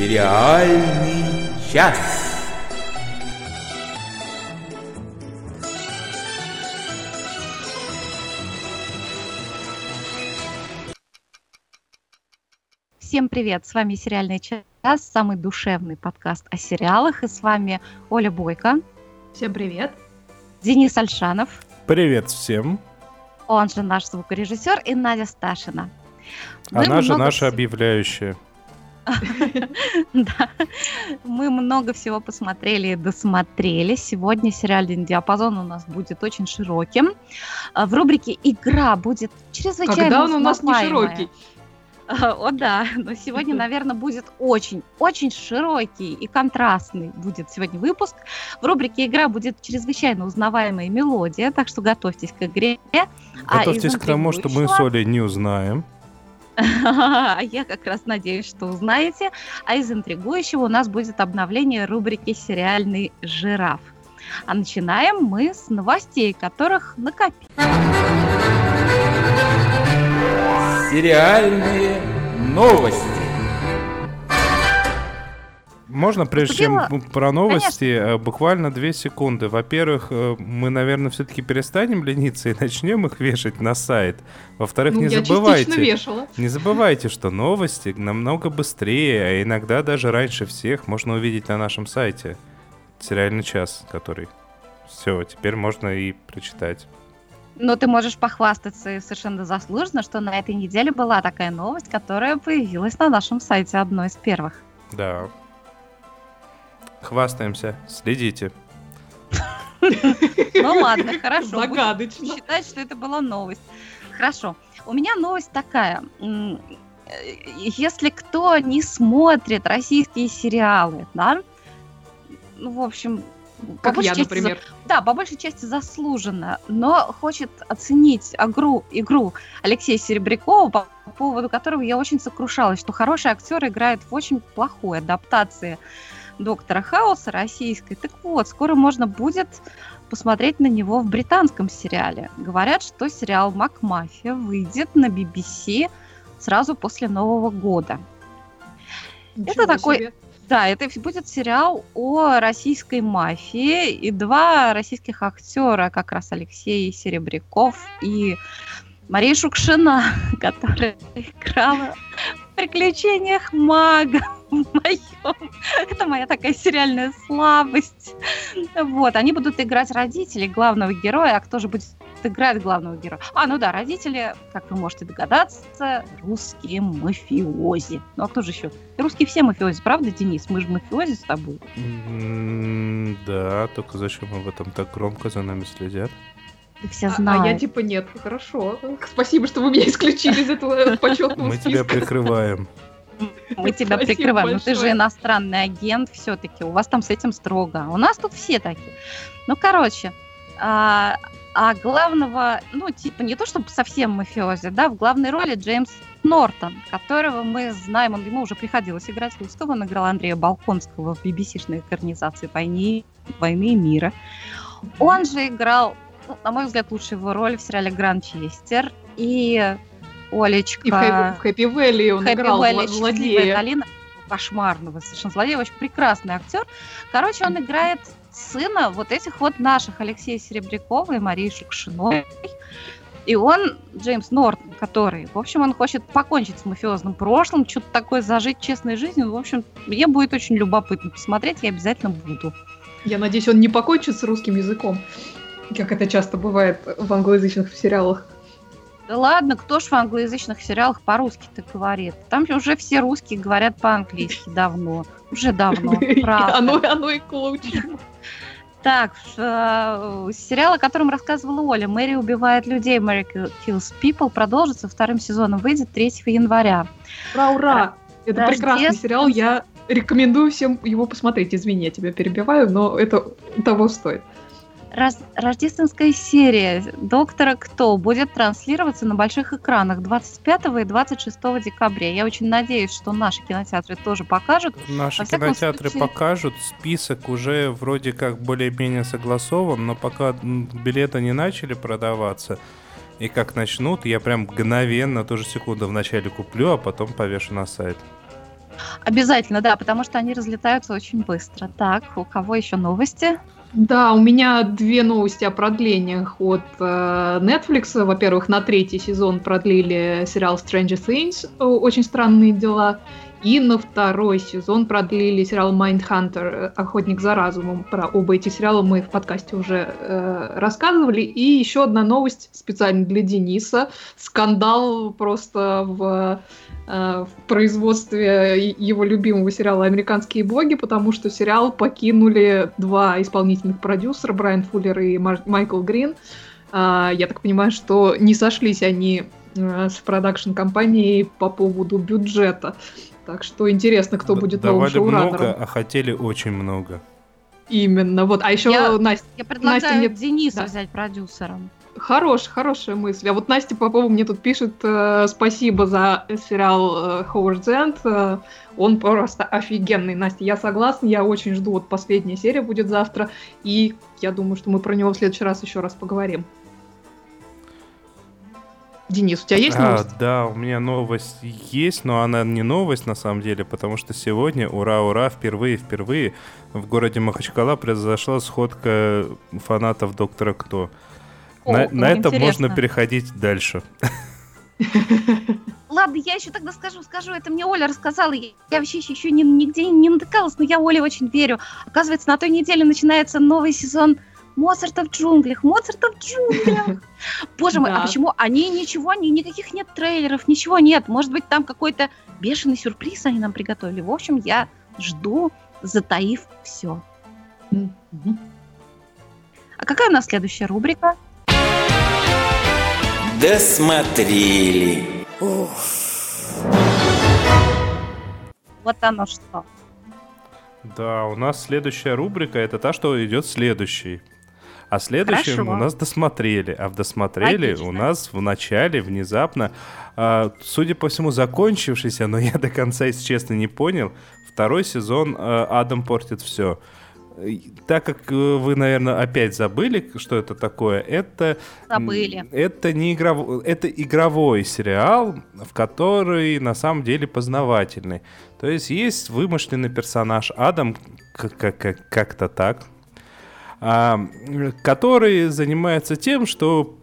Сериальный час. Всем привет! С вами «Сериальный час», самый душевный подкаст о сериалах. И с вами Оля Бойко. Всем привет! Денис Альшанов. Привет всем! Он же наш звукорежиссер и Надя Сташина. Мы Она же наша объявляющая. Да, мы много всего посмотрели и досмотрели. Сегодня сериальный диапазон у нас будет очень широким. А, в рубрике «Игра» будет чрезвычайно Когда он у нас не широкий? О, да, но сегодня, наверное, будет очень-очень широкий и контрастный будет сегодня выпуск. В рубрике «Игра» будет чрезвычайно узнаваемая мелодия, так что готовьтесь к игре. А готовьтесь а к тому, что мы с Олей не узнаем. А я как раз надеюсь, что узнаете. А из интригующего у нас будет обновление рубрики «Сериальный жираф». А начинаем мы с новостей, которых накопили. Сериальные новости. Можно, прежде чем про новости, Конечно. Э, буквально две секунды. Во-первых, э, мы, наверное, все-таки перестанем лениться и начнем их вешать на сайт. Во-вторых, ну, не забывайте, не забывайте, что новости намного быстрее, а иногда даже раньше всех можно увидеть на нашем сайте. Сериальный час, который. Все, теперь можно и прочитать. Но ты можешь похвастаться и совершенно заслуженно, что на этой неделе была такая новость, которая появилась на нашем сайте одной из первых. Да, Хвастаемся. Следите. Ну ладно, хорошо. Загадочно. считать, что это была новость. Хорошо. У меня новость такая. Если кто не смотрит российские сериалы, да, ну, в общем, как по я, части, например. Да, по большей части заслуженно, но хочет оценить игру, игру Алексея Серебрякова, по поводу которого я очень сокрушалась, что хороший актер играет в очень плохой адаптации доктора Хауса российской. Так вот, скоро можно будет посмотреть на него в британском сериале. Говорят, что сериал «Макмафия» выйдет на BBC сразу после Нового года. Ничего это такой... Себе. Да, это будет сериал о российской мафии. И два российских актера, как раз Алексей Серебряков и Мария Шукшина, которая играла в приключениях мага моем. Это моя такая сериальная слабость. Вот, они будут играть родителей главного героя, а кто же будет играть главного героя? А, ну да, родители, как вы можете догадаться, русские мафиози. Ну а кто же еще? Русские все мафиози, правда, Денис? Мы же мафиози с тобой. да, только зачем об этом так громко за нами следят? все знают. А, а я типа нет, хорошо. Спасибо, что вы меня исключили из этого почетного Мы тебя прикрываем. Мы тебя прикрываем. Ну ты же иностранный агент все-таки. У вас там с этим строго. У нас тут все такие. Ну, короче, а, а главного, ну, типа, не то чтобы совсем мафиози, да, в главной роли Джеймс Нортон, которого мы знаем, он, ему уже приходилось играть русского, он играл Андрея Балконского в BBC-шной экранизации «Войны, «Войны и мира». Он же играл ну, на мой взгляд, лучшая его роль в сериале «Гранчестер». И Олечка... И в «Хэппи Вэлли» он Хэппи играл Вэлли, злодея. долина кошмарного совершенно злодея, очень прекрасный актер. Короче, он играет сына вот этих вот наших Алексея Серебрякова и Марии Шукшиной. И он, Джеймс Нортон, который, в общем, он хочет покончить с мафиозным прошлым, что-то такое зажить честной жизнью. В общем, мне будет очень любопытно посмотреть, я обязательно буду. Я надеюсь, он не покончит с русским языком как это часто бывает в англоязычных сериалах. Да ладно, кто ж в англоязычных сериалах по-русски-то говорит? Там уже все русские говорят по-английски давно. Уже давно, правда. Оно, оно и к лучшему. Так, э, сериал, о котором рассказывала Оля, «Мэри убивает людей», «Мэри kills people» продолжится вторым сезоном, выйдет 3 января. Ура, ура! Это прекрасный сериал, я рекомендую всем его посмотреть. Извини, я тебя перебиваю, но это того стоит. Раз, рождественская серия «Доктора Кто» будет транслироваться на больших экранах 25 и 26 декабря. Я очень надеюсь, что наши кинотеатры тоже покажут. Наши кинотеатры случае... покажут. Список уже вроде как более-менее согласован, но пока билеты не начали продаваться, и как начнут, я прям мгновенно, ту же секунду вначале куплю, а потом повешу на сайт. Обязательно, да, потому что они разлетаются очень быстро. Так, у кого еще новости? Да, у меня две новости о продлениях от э, Netflix. Во-первых, на третий сезон продлили сериал Stranger Things, очень странные дела. И на второй сезон продлили сериал Mindhunter, Охотник за разумом. Про оба эти сериала мы в подкасте уже э, рассказывали. И еще одна новость специально для Дениса. Скандал просто в Э, в производстве его любимого сериала «Американские боги», потому что сериал покинули два исполнительных продюсера, Брайан Фуллер и Майкл Грин. А, я так понимаю, что не сошлись они э, с продакшн-компанией по поводу бюджета. Так что интересно, кто будет Давали новым шоураннером. много, а хотели очень много. Именно, вот. А еще я, Настя... Я предлагаю Настя мне... Дениса да. взять продюсером. Хорош, хорошая мысль. А вот Настя Попова мне тут пишет э, спасибо за сериал э, Howard. Э, он просто офигенный. Настя, я согласна, я очень жду. Вот последняя серия будет завтра. И я думаю, что мы про него в следующий раз еще раз поговорим. Денис, у тебя есть новость? А, да, у меня новость есть, но она не новость на самом деле, потому что сегодня, ура-ура, впервые-впервые в городе Махачкала произошла сходка фанатов Доктора Кто. О, на, на это можно переходить дальше. Ладно, я еще тогда скажу, скажу, это мне Оля рассказала, я, вообще еще ни, нигде не натыкалась, но я Оле очень верю. Оказывается, на той неделе начинается новый сезон Моцарта в джунглях, Моцарта в джунглях. Боже мой, а почему они ничего, ни, никаких нет трейлеров, ничего нет. Может быть, там какой-то бешеный сюрприз они нам приготовили. В общем, я жду, затаив все. А какая у нас следующая рубрика? Досмотрели. Вот оно что. Да, у нас следующая рубрика это та, что идет следующий. А следующим Хорошо. у нас досмотрели. А в досмотрели Отлично. у нас в начале внезапно, а, судя по всему, закончившийся, но я до конца, если честно, не понял, второй сезон а, Адам портит все. Так как э, вы, наверное, опять забыли, что это такое, это... Забыли. Это не игров... это игровой сериал, в который на самом деле познавательный. То есть есть вымышленный персонаж Адам, как-то так, а, который занимается тем, что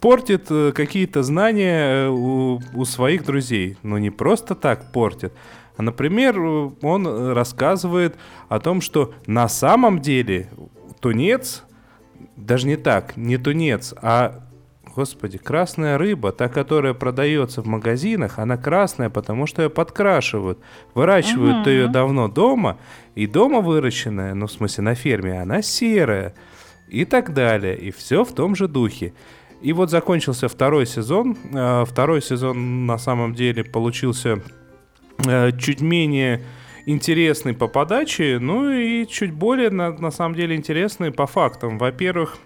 портит э, какие-то знания э, у, у своих друзей. Но не просто так портит, а, например, он рассказывает о том, что на самом деле тунец, даже не так, не тунец, а Господи, красная рыба, та, которая продается в магазинах, она красная, потому что ее подкрашивают. Выращивают uh-huh. ее давно дома, и дома выращенная, ну, в смысле, на ферме, она серая. И так далее. И все в том же духе. И вот закончился второй сезон. А, второй сезон на самом деле получился Э, чуть менее интересный по подаче, ну и чуть более, на, на самом деле, интересный по фактам. Во-первых...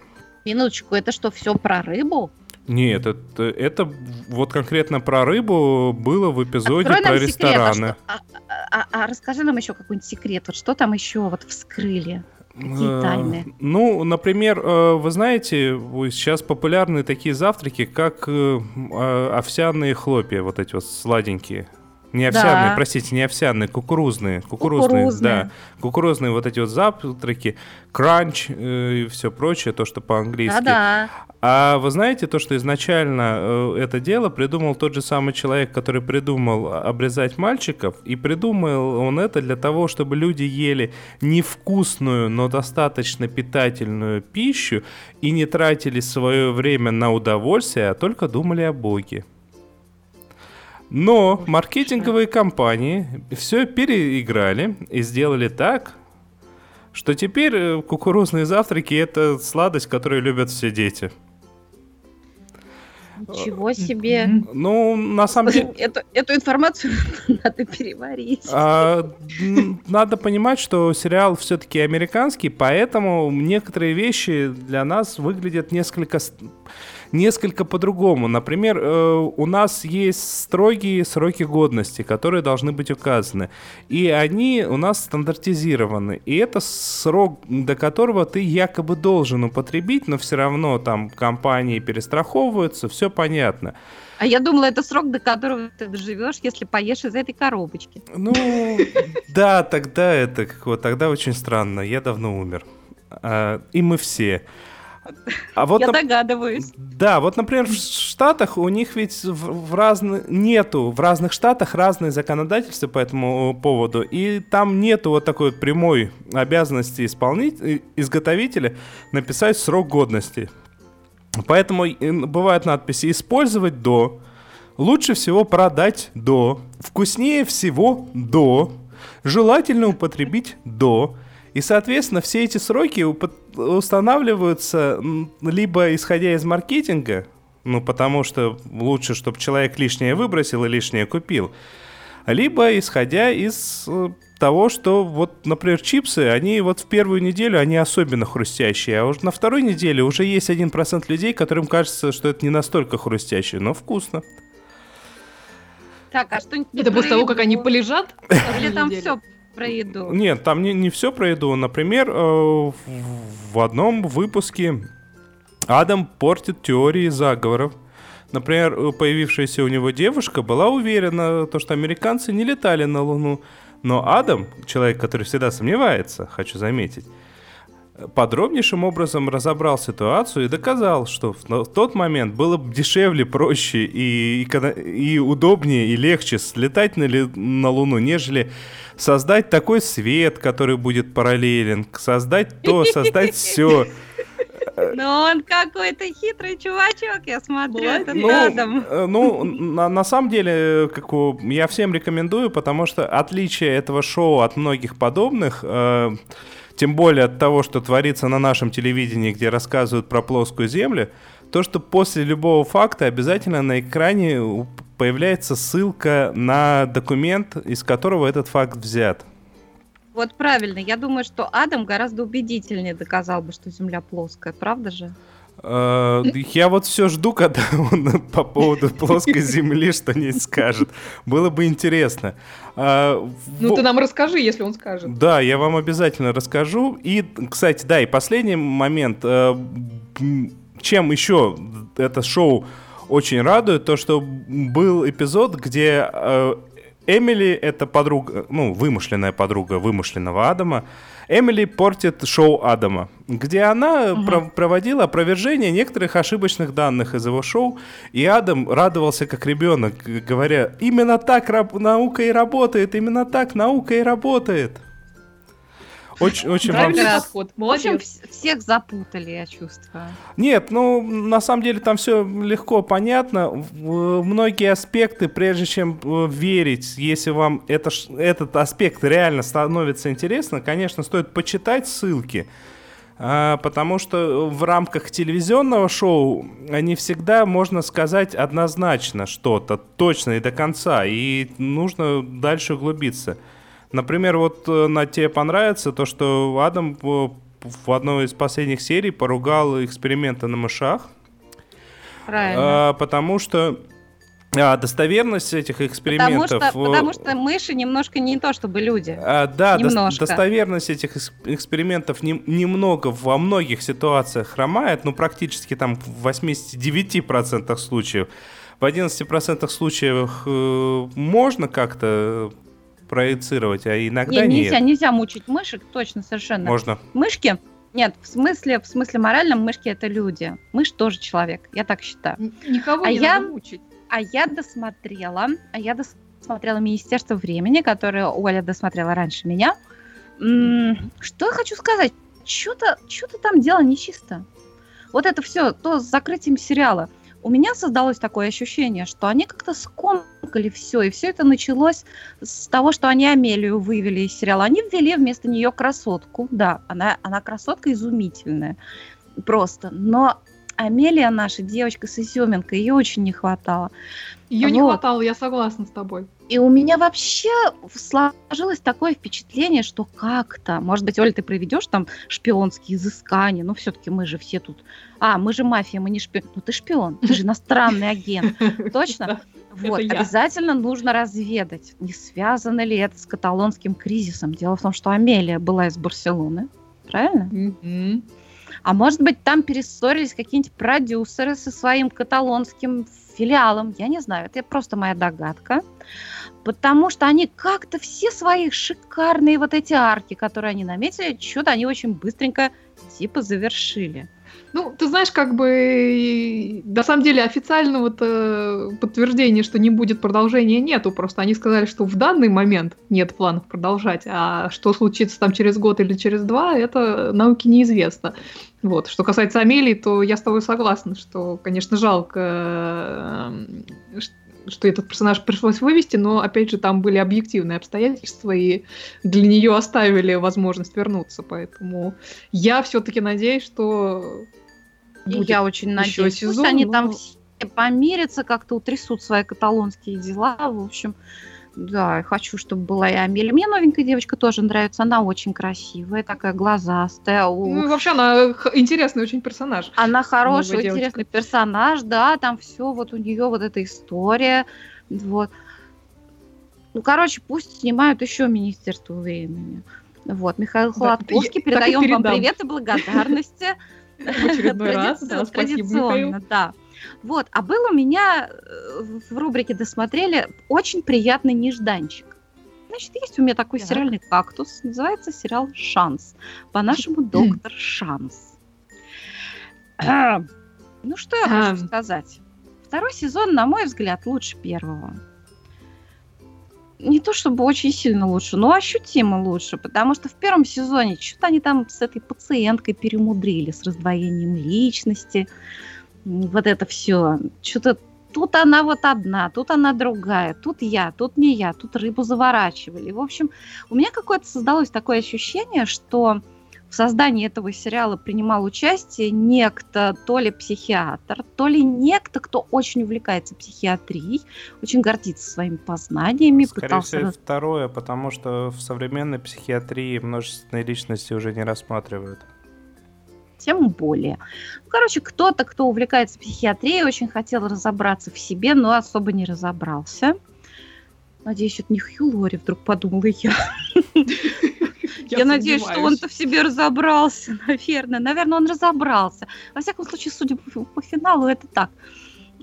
Минуточку, это что, все про рыбу? Нет, это, это вот конкретно про рыбу было в эпизоде Открой про рестораны. Секрет, а, что, а, а, а расскажи нам еще какой-нибудь секрет. Вот что там еще вот вскрыли? Какие э, тайны? Ну, например, э, вы знаете, сейчас популярны такие завтраки, как овсяные хлопья, вот эти вот сладенькие. Не овсяные, да. простите, не овсяные, кукурузные. Кукурузные, кукурузные. да. Кукурузные вот эти вот завтраки, кранч э, и все прочее, то, что по-английски. Да-да. А вы знаете то, что изначально э, это дело придумал тот же самый человек, который придумал обрезать мальчиков, и придумал он это для того, чтобы люди ели невкусную, но достаточно питательную пищу и не тратили свое время на удовольствие, а только думали о Боге. Но маркетинговые компании все переиграли и сделали так, что теперь э, кукурузные завтраки это сладость, которую любят все дети. Ничего себе. Ну, на самом деле... Эту, эту информацию надо переварить. А, надо понимать, что сериал все-таки американский, поэтому некоторые вещи для нас выглядят несколько несколько по-другому. Например, э, у нас есть строгие сроки годности, которые должны быть указаны. И они у нас стандартизированы. И это срок, до которого ты якобы должен употребить, но все равно там компании перестраховываются, все понятно. А я думала, это срок, до которого ты доживешь, если поешь из этой коробочки. Ну, да, тогда это вот тогда очень странно. Я давно умер. А, и мы все. А вот, Я догадываюсь. Да, вот, например, в Штатах у них ведь в, в разных нету, в разных штатах разные законодательства по этому поводу, и там нету вот такой вот прямой обязанности исполнить, изготовителя написать срок годности. Поэтому бывают надписи «использовать до», «лучше всего продать до», «вкуснее всего до», «желательно употребить до», и, соответственно, все эти сроки устанавливаются либо исходя из маркетинга, ну, потому что лучше, чтобы человек лишнее выбросил и лишнее купил, либо исходя из э, того, что вот, например, чипсы, они вот в первую неделю, они особенно хрустящие, а уже на второй неделе уже есть один процент людей, которым кажется, что это не настолько хрустящее, но вкусно. Так, а что Это после того, как они полежат? Или там все про еду. Нет, там не, не все про еду. Например, э, в одном выпуске Адам портит теории заговоров. Например, появившаяся у него девушка была уверена, то, что американцы не летали на Луну. Но Адам, человек, который всегда сомневается, хочу заметить, подробнейшим образом разобрал ситуацию и доказал, что в тот момент было дешевле, проще и, и удобнее и легче слетать на, на Луну, нежели создать такой свет, который будет параллелен, создать то, создать все. Ну, он какой-то хитрый чувачок, я смотрю, это ну, рядом. Э, ну, на, на самом деле, как у, я всем рекомендую, потому что отличие этого шоу от многих подобных, э, тем более от того, что творится на нашем телевидении, где рассказывают про плоскую землю, то, что после любого факта обязательно на экране появляется ссылка на документ, из которого этот факт взят. Вот правильно. Я думаю, что Адам гораздо убедительнее доказал бы, что Земля плоская, правда же? Э, я вот все жду, когда он по поводу плоской земли что-нибудь скажет. Было бы интересно. А, ну, ты нам расскажи, если он скажет. Да, я вам обязательно расскажу. И, кстати, да, и последний момент. Э, чем еще это шоу очень радует, то, что был эпизод, где э, Эмили, это подруга, ну, вымышленная подруга вымышленного Адама, Эмили портит шоу Адама, где она угу. про- проводила опровержение некоторых ошибочных данных из его шоу, и Адам радовался как ребенок, говоря, именно так наука и работает, именно так наука и работает. Очень, очень вам... подход. В общем, всех запутали, я чувствую. Нет, ну, на самом деле там все легко понятно. Многие аспекты, прежде чем э, верить, если вам это, этот аспект реально становится интересно, конечно, стоит почитать ссылки. А, потому что в рамках телевизионного шоу не всегда можно сказать однозначно что-то, точно и до конца, и нужно дальше углубиться. Например, вот э, на тебе понравится то, что Адам в одной из последних серий поругал эксперименты на мышах. Правильно. А, потому что а, достоверность этих экспериментов... Потому что, потому что мыши немножко не то, чтобы люди. А, да, немножко. достоверность этих экспериментов не, немного во многих ситуациях хромает, ну практически там в 89% случаев. В 11% случаев э, можно как-то проецировать, а иногда нет. Нельзя, нет. нельзя мучить мышек, точно, совершенно. Можно. Мышки, нет, в смысле, в смысле моральном мышки это люди. Мышь тоже человек, я так считаю. Никого а не я, надо мучить. А я досмотрела, а я досмотрела Министерство времени, которое Оля досмотрела раньше меня. Что я хочу сказать? Что-то что там дело нечисто. Вот это все, то с закрытием сериала – у меня создалось такое ощущение, что они как-то скомкали все, и все это началось с того, что они Амелию вывели из сериала. Они ввели вместо нее красотку. Да, она, она красотка изумительная. Просто. Но Амелия наша, девочка с изюминкой, ее очень не хватало. Ее вот. не хватало, я согласна с тобой. И у меня вообще сложилось такое впечатление, что как-то, может быть, Оля, ты проведешь там шпионские изыскания, но все-таки мы же все тут, а, мы же мафия, мы не шпион. Ну ты шпион, ты же иностранный агент, точно? Вот, обязательно нужно разведать, не связано ли это с каталонским кризисом. Дело в том, что Амелия была из Барселоны, правильно? А может быть, там перессорились какие-нибудь продюсеры со своим каталонским филиалом. Я не знаю, это просто моя догадка. Потому что они как-то все свои шикарные вот эти арки, которые они наметили, что-то они очень быстренько типа завершили. Ну, ты знаешь, как бы на самом деле официального подтверждения, что не будет продолжения, нету. Просто они сказали, что в данный момент нет планов продолжать, а что случится там через год или через два, это науке неизвестно. Вот. Что касается Амелии, то я с тобой согласна, что, конечно, жалко, что этот персонаж пришлось вывести, но, опять же, там были объективные обстоятельства, и для нее оставили возможность вернуться. Поэтому я все-таки надеюсь, что будет я очень надеюсь, сезон, пусть они но... там все помирятся, как-то утрясут свои каталонские дела. В общем, да, хочу, чтобы была и Амелия. Мне новенькая девочка тоже нравится. Она очень красивая, такая глазастая. Ну, вообще, она интересный очень персонаж. Она хороший, интересный персонаж, да, там все, вот у нее вот эта история. Вот. Ну, короче, пусть снимают еще Министерство времени. Вот, Михаил Холодковский, да, передаем вам привет и благодарности. В очередной раз, да, спасибо, Михаил. Да. Вот, а был у меня э, в рубрике «Досмотрели» очень приятный нежданчик. Значит, есть у меня такой так. сериальный кактус, называется сериал «Шанс». По-нашему «Доктор Шанс». А, ну, что я а. хочу сказать? Второй сезон, на мой взгляд, лучше первого. Не то чтобы очень сильно лучше, но ощутимо лучше, потому что в первом сезоне что-то они там с этой пациенткой перемудрили, с раздвоением личности, вот это все. Что-то тут она вот одна, тут она другая, тут я, тут не я, тут рыбу заворачивали. В общем, у меня какое-то создалось такое ощущение, что в создании этого сериала принимал участие некто, то ли психиатр, то ли некто, кто очень увлекается психиатрией, очень гордится своими познаниями. Скорее пытался... всего, второе, потому что в современной психиатрии множественные личности уже не рассматривают тем более. Ну, короче, кто-то, кто увлекается психиатрией, очень хотел разобраться в себе, но особо не разобрался. Надеюсь, это не Хью Лори, вдруг подумала я. Я надеюсь, что он-то в себе разобрался, наверное. Наверное, он разобрался. Во всяком случае, судя по финалу, это так.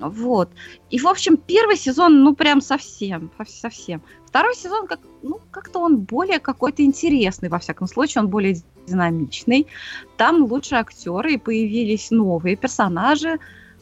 Вот. И, в общем, первый сезон, ну, прям совсем, совсем. Второй сезон, как, ну, как-то он более какой-то интересный, во всяком случае, он более динамичный. Там лучше актеры, и появились новые персонажи,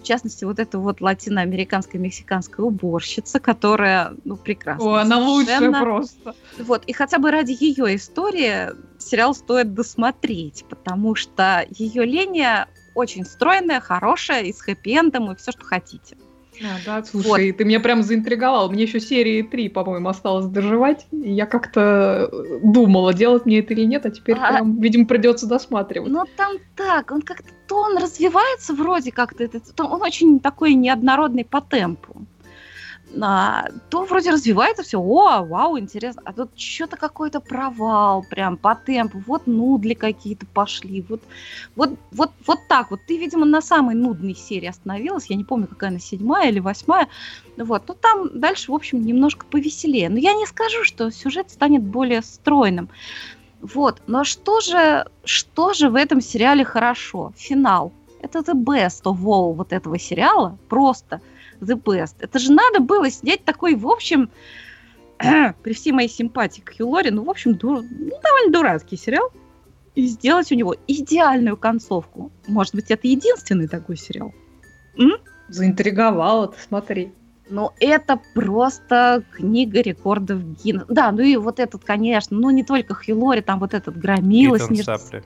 частности, вот эта вот латиноамериканская мексиканская уборщица, которая, ну, прекрасна. О, она лучшая просто. Вот, и хотя бы ради ее истории сериал стоит досмотреть, потому что ее линия очень стройная, хорошая, и с хэппи-эндом, и все, что хотите. А, да, слушай, вот. ты меня прям заинтриговал. Мне еще серии 3, по-моему, осталось доживать. И я как-то думала, делать мне это или нет, а теперь а... прям, видимо, придется досматривать. Ну там так, он как-то то он развивается вроде как-то, он очень такой неоднородный по темпу а, то вроде развивается все, о, вау, интересно, а тут что-то какой-то провал прям по темпу, вот нудли какие-то пошли, вот, вот, вот, вот так вот. Ты, видимо, на самой нудной серии остановилась, я не помню, какая она, седьмая или восьмая, вот, ну там дальше, в общем, немножко повеселее. Но я не скажу, что сюжет станет более стройным. Вот, но что же, что же в этом сериале хорошо? Финал. Это the best of all вот этого сериала, просто – the best. Это же надо было снять такой, в общем, при всей моей симпатии к Хью Лори, ну, в общем, ду- ну, довольно дурацкий сериал, и сделать у него идеальную концовку. Может быть, это единственный такой сериал. М? Заинтриговала ты, смотри. Ну, это просто книга рекордов Гиннесса. Да, ну и вот этот, конечно, ну не только Хью Лори, там вот этот громила. Итан Сапли.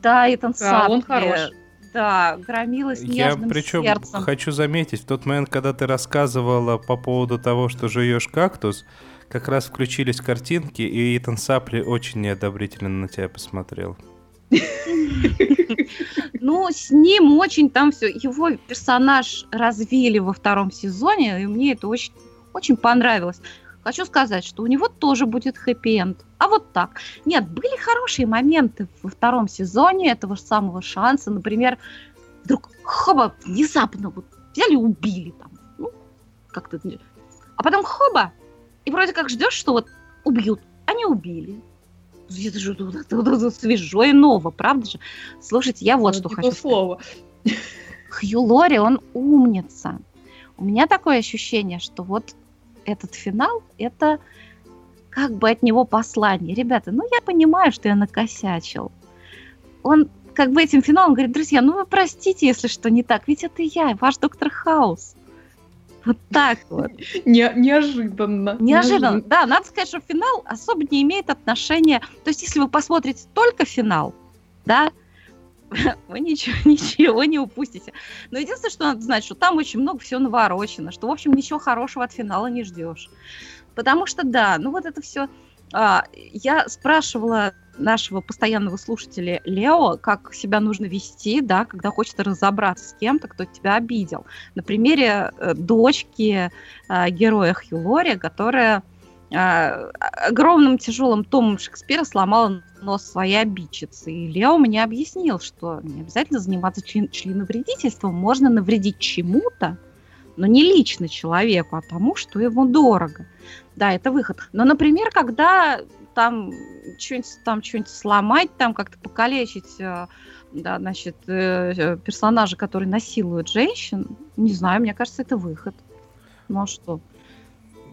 Да, Итан да, Сапли. он хорош да, громила с Я причем сердцем. хочу заметить, в тот момент, когда ты рассказывала по поводу того, что жуешь кактус, как раз включились картинки, и Итан Сапли очень неодобрительно на тебя посмотрел. Ну, с ним очень там все. Его персонаж развили во втором сезоне, и мне это очень, очень понравилось. Хочу сказать, что у него тоже будет хэппи-энд. А вот так. Нет, были хорошие моменты во втором сезоне этого же самого шанса. Например, вдруг хоба, внезапно вот взяли и убили там. Ну, как-то. А потом хоба, и вроде как ждешь, что вот убьют. Они убили. Это же свежо и ново, правда же? Слушайте, я вот что хочу слово. сказать. Хью Лори, он умница. У меня такое ощущение, что вот этот финал, это как бы от него послание. Ребята, ну я понимаю, что я накосячил. Он как бы этим финалом говорит, друзья, ну вы простите, если что не так, ведь это я, ваш доктор Хаус. Вот так вот. Не, неожиданно. Неожиданно. Да, надо сказать, что финал особо не имеет отношения. То есть, если вы посмотрите только финал, да, вы ничего, ничего не упустите. Но единственное, что надо знать, что там очень много всего наворочено, что, в общем, ничего хорошего от финала не ждешь. Потому что, да, ну вот это все... А, я спрашивала нашего постоянного слушателя Лео, как себя нужно вести, да, когда хочется разобраться с кем-то, кто тебя обидел. На примере э, дочки э, героя Хью Лори, которая э, огромным тяжелым томом Шекспира сломала нос своей обидчицы. И Лео мне объяснил, что не обязательно заниматься член членовредительством, можно навредить чему-то, но не лично человеку, а тому, что ему дорого. Да, это выход. Но, например, когда там что-нибудь там что-нибудь сломать, там как-то покалечить, э, да, значит, э, э, персонажа, который насилует женщин, не знаю, мне кажется, это выход. Ну а что?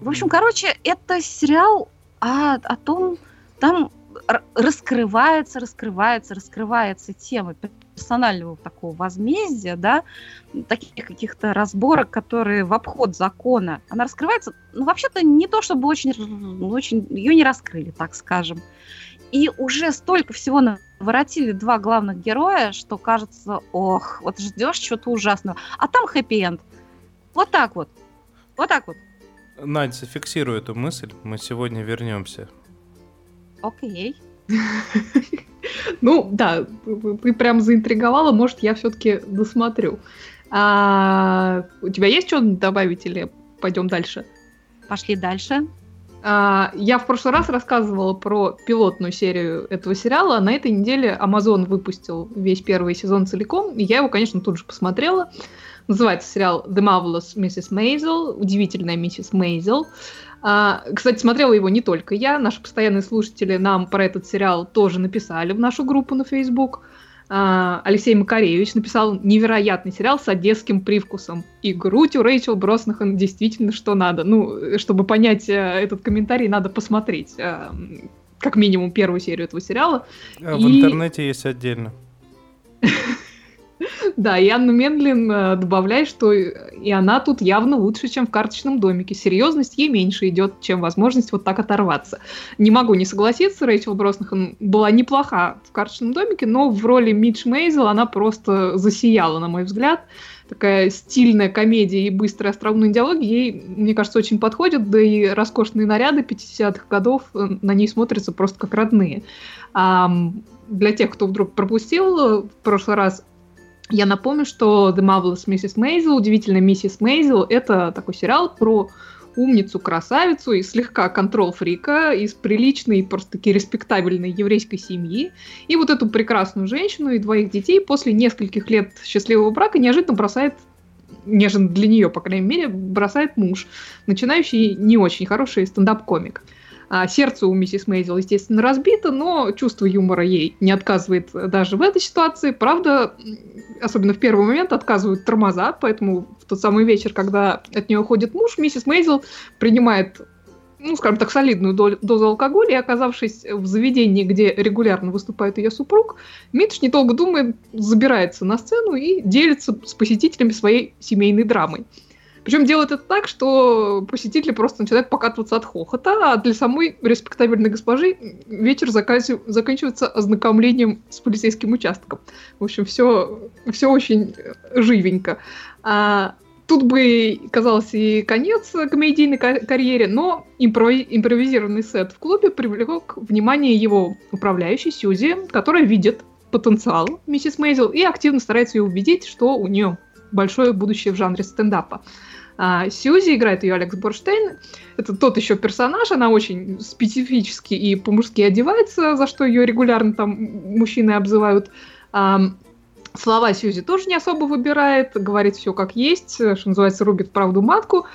В общем, короче, это сериал о, о том, там раскрывается, раскрывается, раскрывается тема персонального такого возмездия, да, таких каких-то разборок, которые в обход закона, она раскрывается, ну, вообще-то не то, чтобы очень, ну, очень, ее не раскрыли, так скажем. И уже столько всего наворотили два главных героя, что кажется, ох, вот ждешь чего-то ужасного. А там хэппи-энд. Вот так вот. Вот так вот. Надя, зафиксируй эту мысль, мы сегодня вернемся. Окей. Ну, да, ты прям заинтриговала, может, я все-таки досмотрю. А, у тебя есть что добавить или пойдем дальше? Пошли дальше. А, я в прошлый раз рассказывала про пилотную серию этого сериала. На этой неделе Amazon выпустил весь первый сезон целиком, и я его, конечно, тут же посмотрела. Называется сериал The Marvelous Mrs. Maisel, удивительная миссис Мейзел. А, кстати, смотрела его не только я, наши постоянные слушатели нам про этот сериал тоже написали в нашу группу на Facebook. А, Алексей Макаревич написал невероятный сериал с одесским привкусом. И грудь у Рэйчел Броснахан действительно что надо. Ну, чтобы понять э, этот комментарий, надо посмотреть э, как минимум первую серию этого сериала. И... В интернете есть отдельно. Да, и Анна Мендлин э, добавляет, что и она тут явно лучше, чем в карточном домике. Серьезность ей меньше идет, чем возможность вот так оторваться. Не могу не согласиться, Рэйчел Броснахан была неплоха в карточном домике, но в роли Мидж Мейзел она просто засияла, на мой взгляд. Такая стильная комедия и быстрые остроумные диалоги ей, мне кажется, очень подходят, да и роскошные наряды 50-х годов э, на ней смотрятся просто как родные. А для тех, кто вдруг пропустил э, в прошлый раз я напомню, что The Marvelous Mrs. Maisel, удивительная миссис Мейзел, это такой сериал про умницу, красавицу и слегка контрол-фрика из приличной, просто-таки респектабельной еврейской семьи. И вот эту прекрасную женщину и двоих детей после нескольких лет счастливого брака неожиданно бросает неожиданно для нее, по крайней мере, бросает муж, начинающий не очень хороший стендап-комик. А, сердце у миссис Мейзел, естественно, разбито, но чувство юмора ей не отказывает даже в этой ситуации. Правда, особенно в первый момент отказывают тормоза, поэтому в тот самый вечер, когда от нее уходит муж, миссис Мейзел принимает ну, скажем так, солидную дозу алкоголя, и оказавшись в заведении, где регулярно выступает ее супруг, Митш, недолго думает, забирается на сцену и делится с посетителями своей семейной драмой. Причем делает это так, что посетители просто начинают покатываться от хохота, а для самой респектабельной госпожи вечер заканчивается ознакомлением с полицейским участком. В общем, все, все очень живенько. А, тут бы, казалось, и конец комедийной карьере, но импровизированный сет в клубе привлек внимание его управляющей Сьюзи, которая видит потенциал миссис Мейзел и активно старается ее убедить, что у нее большое будущее в жанре стендапа. А, Сьюзи играет ее Алекс Борштейн. Это тот еще персонаж, она очень специфически и по-мужски одевается, за что ее регулярно там мужчины обзывают. Слова Сьюзи тоже не особо выбирает, говорит все как есть, что называется, рубит правду матку.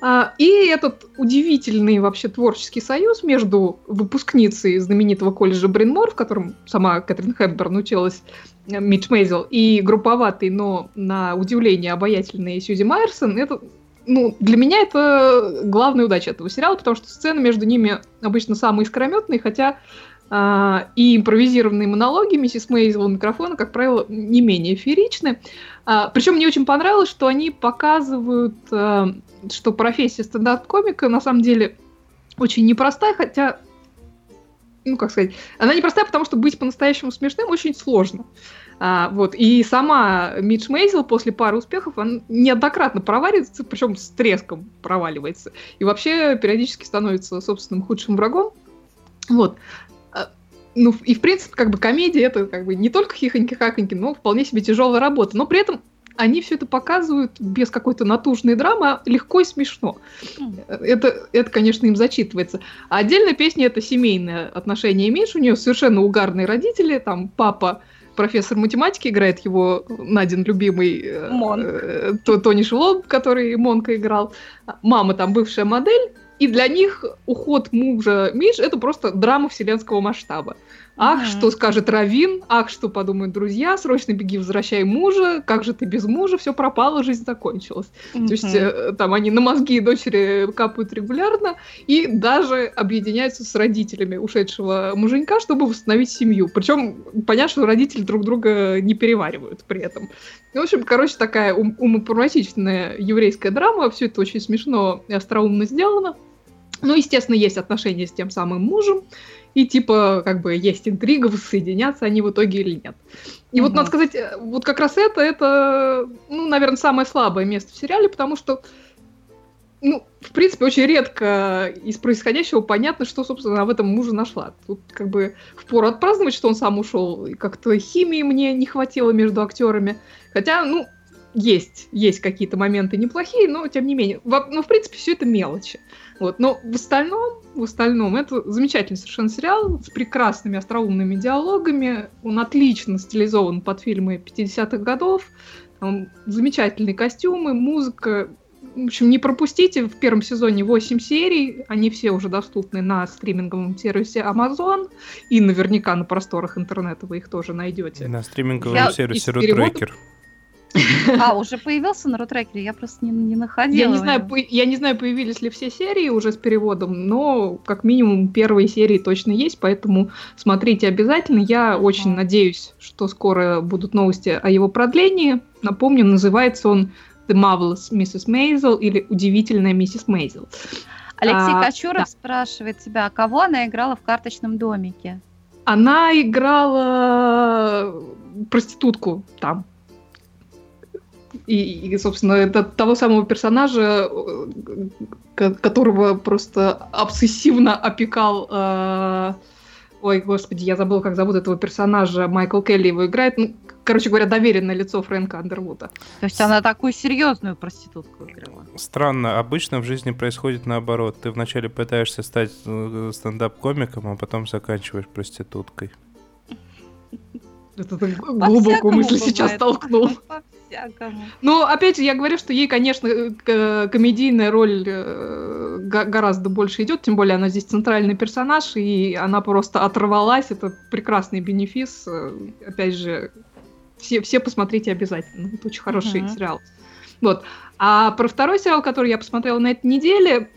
А, и этот удивительный вообще творческий союз между выпускницей знаменитого колледжа Бринмор, в котором сама Кэтрин Хэбберн училась, э, Митч Мейзел, и групповатый, но на удивление обаятельный Сьюзи Майерсон, это ну, для меня это главная удача этого сериала, потому что сцены между ними обычно самые искрометные, хотя а, и импровизированные монологи миссис Мейзел микрофона, как правило, не менее фееричны. А, причем мне очень понравилось, что они показывают, а, что профессия стендап-комика на самом деле очень непростая, хотя, ну, как сказать, она непростая, потому что быть по-настоящему смешным очень сложно. А, вот. И сама Мидж Мейзел после пары успехов она неоднократно проваливается, причем с треском проваливается. И вообще периодически становится собственным худшим врагом. Вот. Ну, и в принципе, как бы комедия это как бы не только хихоньки-хахоньки, но вполне себе тяжелая работа. Но при этом они все это показывают без какой-то натужной драмы, а легко и смешно. Это, это, конечно, им зачитывается. А отдельная песня — это семейное отношение Миш. У нее совершенно угарные родители. Там папа профессор математики играет его Надин любимый э, э, Тони Шелоб, который Монка играл. Мама там бывшая модель, и для них уход мужа Миш это просто драма вселенского масштаба. Ах, mm-hmm. что скажет Равин, ах, что подумают друзья, срочно беги, возвращай мужа, как же ты без мужа, все пропало, жизнь закончилась. Mm-hmm. То есть э, там они на мозги дочери капают регулярно и даже объединяются с родителями ушедшего муженька, чтобы восстановить семью. Причем понятно, что родители друг друга не переваривают при этом. В общем, короче, такая ум- умопроматичная еврейская драма, все это очень смешно и остроумно сделано. Ну, естественно, есть отношения с тем самым мужем, и типа, как бы, есть интрига, воссоединятся они в итоге или нет. И угу. вот, надо сказать, э, вот как раз это, это, ну, наверное, самое слабое место в сериале, потому что, ну, в принципе, очень редко из происходящего понятно, что, собственно, она в этом мужа нашла. Тут, как бы, впору отпраздновать, что он сам ушел, и как-то химии мне не хватило между актерами. Хотя, ну, есть, есть какие-то моменты неплохие, но тем не менее. В, ну, в принципе, все это мелочи. Вот. Но в остальном, в остальном, это замечательный совершенно сериал с прекрасными остроумными диалогами. Он отлично стилизован под фильмы 50-х годов. Там замечательные костюмы, музыка. В общем, не пропустите. В первом сезоне 8 серий. Они все уже доступны на стриминговом сервисе Amazon. И наверняка на просторах интернета вы их тоже найдете. На стриминговом Я сервисе Roadtracker. А, уже появился на рутрекере, я просто не, не находила. Я не, знаю, по, я не знаю, появились ли все серии уже с переводом, но как минимум первые серии точно есть, поэтому смотрите обязательно. Я очень а. надеюсь, что скоро будут новости о его продлении. Напомню, называется он The Marvelous Mrs. Maisel или Удивительная миссис Мейзел. Алексей а, Кочуров да. спрашивает тебя, кого она играла в карточном домике? Она играла проститутку там. И, и, собственно, это того самого персонажа, э, которого просто обсессивно опекал... Э, ой, господи, я забыла, как зовут этого персонажа. Майкл Келли его играет. Ну, короче говоря, доверенное лицо Фрэнка Андервуда. То есть она такую серьезную проститутку играла? Странно. Обычно в жизни происходит наоборот. Ты вначале пытаешься стать э, стендап-комиком, а потом заканчиваешь проституткой. Это глубокую мысль сейчас толкнул. Ну, опять же, я говорю, что ей, конечно, э, комедийная роль э, гораздо больше идет, тем более она здесь центральный персонаж, и она просто оторвалась. Это прекрасный бенефис. Э, опять же, все, все посмотрите обязательно. Это очень хороший uh-huh. сериал. Вот. А про второй сериал, который я посмотрела на этой неделе,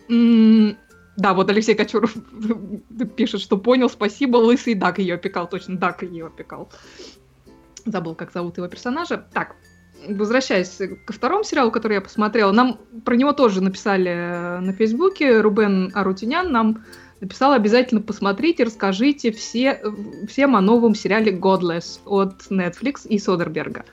да, вот Алексей Кочуров пишет, что понял, спасибо, лысый Дак ее опекал, точно, Дак ее опекал. Забыл, как зовут его персонажа. Так, возвращаясь ко второму сериалу, который я посмотрела, нам про него тоже написали э, на Фейсбуке. Рубен Арутинян нам написал обязательно посмотрите, расскажите все, всем о новом сериале Godless от Netflix и Содерберга.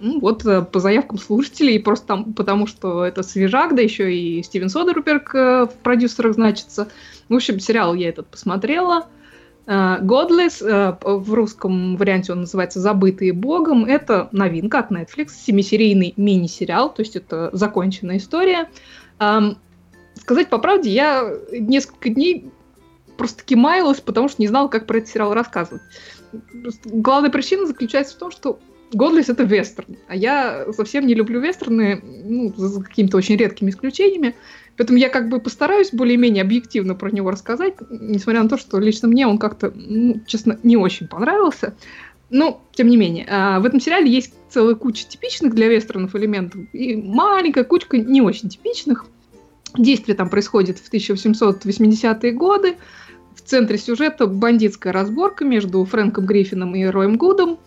Ну, вот э, по заявкам слушателей, просто там, потому что это свежак, да еще и Стивен Содерберг э, в продюсерах значится. В общем, сериал я этот посмотрела. Uh, Godless, uh, в русском варианте он называется «Забытые Богом», это новинка от Netflix, семисерийный мини-сериал, то есть это законченная история. Сказать по правде, я несколько дней просто-таки маялась, потому что не знала, как про этот сериал рассказывать. Главная причина заключается в том, что Godless — это вестерн, а я совсем не люблю вестерны, ну, за какими-то очень редкими исключениями. Поэтому я как бы постараюсь более-менее объективно про него рассказать, несмотря на то, что лично мне он как-то, ну, честно, не очень понравился. Но, тем не менее, а, в этом сериале есть целая куча типичных для вестернов элементов и маленькая кучка не очень типичных. Действие там происходит в 1880-е годы. В центре сюжета бандитская разборка между Фрэнком Гриффином и Роем Гудом.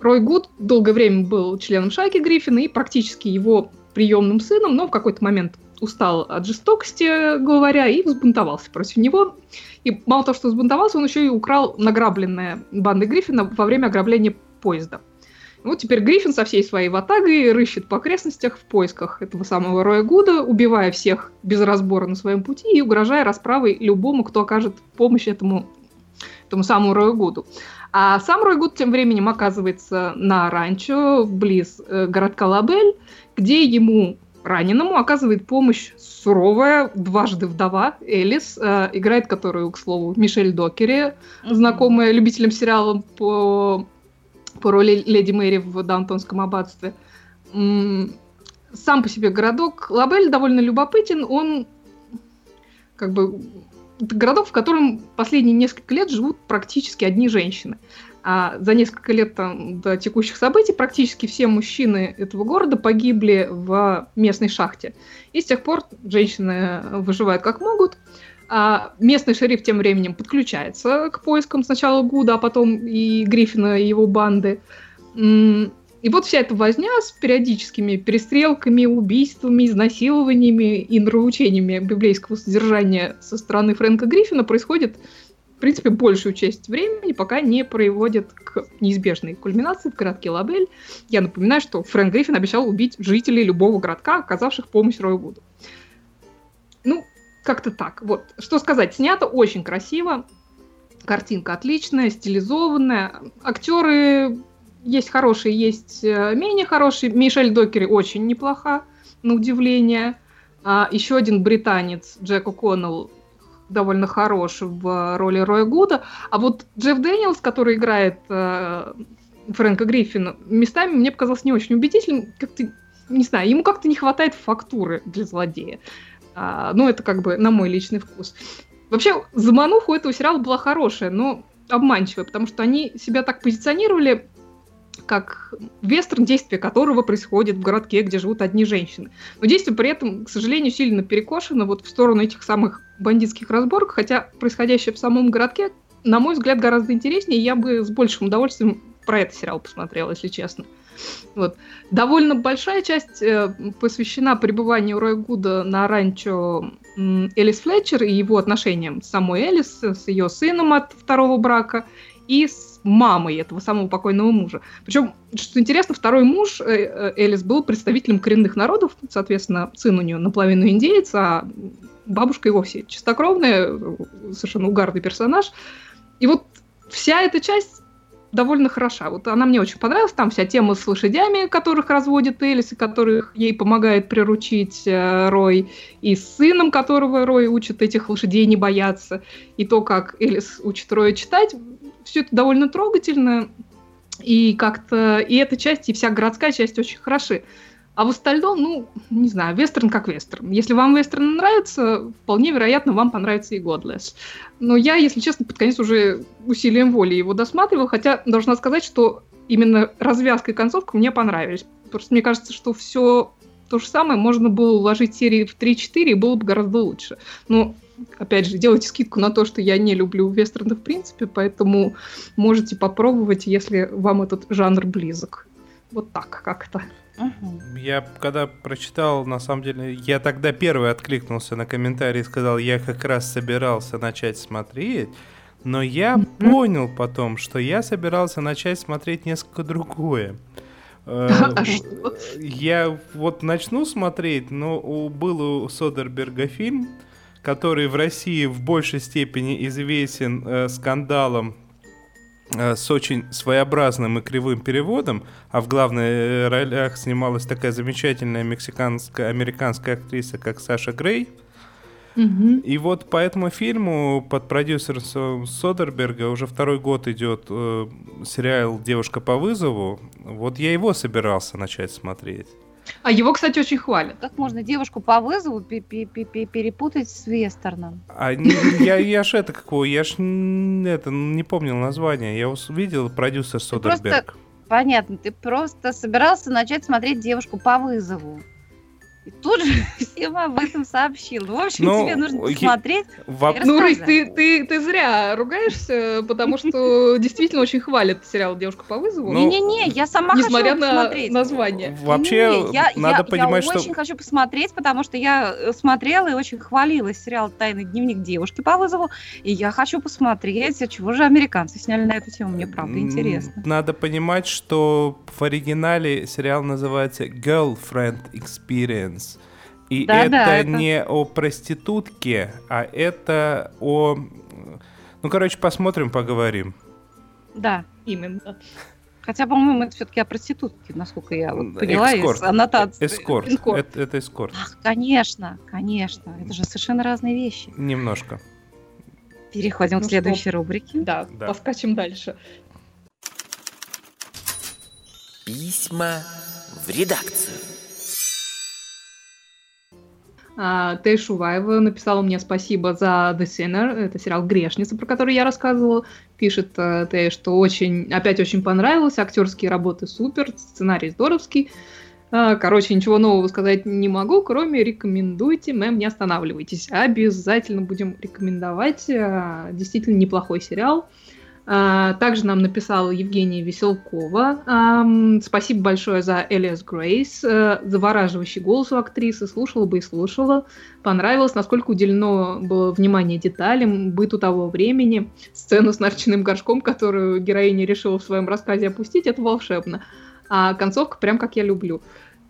Рой Гуд долгое время был членом шайки Гриффина и практически его приемным сыном, но в какой-то момент устал от жестокости, говоря, и взбунтовался против него. И мало того, что взбунтовался, он еще и украл награбленное бандой Гриффина во время ограбления поезда. Вот теперь Гриффин со всей своей ватагой рыщет по окрестностях в поисках этого самого Роя Гуда, убивая всех без разбора на своем пути и угрожая расправой любому, кто окажет помощь этому, этому самому Рою Гуду. А сам Рой Гуд тем временем оказывается на ранчо близ э, городка Лабель, где ему раненому оказывает помощь суровая, дважды вдова Элис, э, играет которую, к слову, Мишель Докери, знакомая любителям сериала по, по роли Леди Мэри в Даунтонском аббатстве. Сам по себе городок Лабель довольно любопытен, он как бы это городок, в котором последние несколько лет живут практически одни женщины. А за несколько лет там, до текущих событий практически все мужчины этого города погибли в местной шахте. И с тех пор женщины выживают как могут. А местный шериф тем временем подключается к поискам сначала Гуда, а потом и Гриффина и его банды. И вот вся эта возня с периодическими перестрелками, убийствами, изнасилованиями и нравоучениями библейского содержания со стороны Фрэнка Гриффина происходит в принципе, большую часть времени, пока не приводит к неизбежной кульминации в городке Лабель. Я напоминаю, что Фрэнк Гриффин обещал убить жителей любого городка, оказавших помощь Рою Вуду. Ну, как-то так. Вот, что сказать, снято очень красиво, картинка отличная, стилизованная, актеры есть хорошие, есть э, менее хорошие. Мишель Докери очень неплоха, на удивление. А, еще один британец, Джек О'Коннелл, довольно хорош в роли Роя Гуда. А вот Джефф Дэниелс, который играет э, Фрэнка Гриффина, местами мне показался не очень убедительным. Как-то, не знаю, ему как-то не хватает фактуры для злодея. А, ну, это как бы на мой личный вкус. Вообще, замануха у этого сериала была хорошая, но обманчивая, потому что они себя так позиционировали, как вестерн, действие которого происходит в городке, где живут одни женщины. Но действие при этом, к сожалению, сильно перекошено вот в сторону этих самых бандитских разборок, хотя происходящее в самом городке, на мой взгляд, гораздо интереснее, я бы с большим удовольствием про этот сериал посмотрела, если честно. Вот. Довольно большая часть э, посвящена пребыванию Роя Гуда на ранчо э, Элис Флетчер и его отношениям с самой Элис, с ее сыном от второго брака и с мамой этого самого покойного мужа. Причем, что интересно, второй муж э, э, Элис был представителем коренных народов, соответственно, сын у нее наполовину индеец, а бабушка и вовсе чистокровная, совершенно угарный персонаж. И вот вся эта часть довольно хороша. Вот она мне очень понравилась. Там вся тема с лошадями, которых разводит Элис, и которых ей помогает приручить э, Рой, и с сыном, которого Рой учит этих лошадей не бояться, и то, как Элис учит Роя читать все это довольно трогательно, и как-то и эта часть, и вся городская часть очень хороши. А в остальном, ну, не знаю, вестерн как вестерн. Если вам вестерн нравится, вполне вероятно, вам понравится и Godless. Но я, если честно, под конец уже усилием воли его досматривал, хотя должна сказать, что именно развязка и концовка мне понравились. Просто мне кажется, что все то же самое можно было уложить серии в 3-4 и было бы гораздо лучше. Но опять же, делайте скидку на то, что я не люблю вестерны в принципе, поэтому можете попробовать, если вам этот жанр близок. Вот так как-то. Я когда прочитал, на самом деле, я тогда первый откликнулся на комментарий и сказал, я как раз собирался начать смотреть, но я mm-hmm. понял потом, что я собирался начать смотреть несколько другое. Э, а я вот начну смотреть, но был у Содерберга фильм, который в России в большей степени известен э, скандалом э, с очень своеобразным и кривым переводом, а в главных э, ролях снималась такая замечательная мексиканская, американская актриса, как Саша Грей – и вот по этому фильму под продюсером Содерберга уже второй год идет э, сериал «Девушка по вызову». Вот я его собирался начать смотреть. А его, кстати, очень хвалят. Как можно девушку по вызову перепутать с вестерном? А я, я ж это какого, я ж это не помнил название. Я видел продюсер Содерберг. Просто, понятно, ты просто собирался начать смотреть девушку по вызову. И тут же всем об этом сообщил. В общем, ну, тебе нужно посмотреть в... Ну, Рысь, ты, ты, ты зря ругаешься, потому что действительно очень хвалят сериал «Девушка по вызову». Ну, Не-не-не, я сама несмотря хочу на посмотреть. название. Вообще, я, надо понимать, что... Я очень хочу посмотреть, потому что я э, смотрела и очень хвалила сериал «Тайный дневник девушки по вызову», и я хочу посмотреть, а чего же американцы сняли на эту тему, мне правда интересно. Надо понимать, что в оригинале сериал называется «Girlfriend Experience», Friends. И да, это, да, это не о проститутке, а это о... Ну, короче, посмотрим, поговорим. Да, именно. Хотя, по-моему, это все-таки о проститутке, насколько я вот поняла эскорт. из аннотации. Эскорт. эскорт. Это, это эскорт. Ах, конечно, конечно. Это же совершенно разные вещи. Немножко. Переходим ну, к следующей что? рубрике. Да, да, поскачем дальше. Письма в редакцию. А, Тэй Шуваева написала мне спасибо за The Sinner, это сериал «Грешница», про который я рассказывала. Пишет э, Тэй, что очень, опять очень понравилось, актерские работы супер, сценарий здоровский. А, короче, ничего нового сказать не могу, кроме рекомендуйте, мэм, не останавливайтесь. Обязательно будем рекомендовать. А, действительно неплохой сериал. А, также нам написала Евгения Веселкова. Спасибо большое за Элиас Грейс. Э, завораживающий голос у актрисы. Слушала бы и слушала. Понравилось, насколько уделено было внимание деталям, быту того времени. Сцену с нарченным горшком, которую героиня решила в своем рассказе опустить, это волшебно. А концовка прям как я люблю.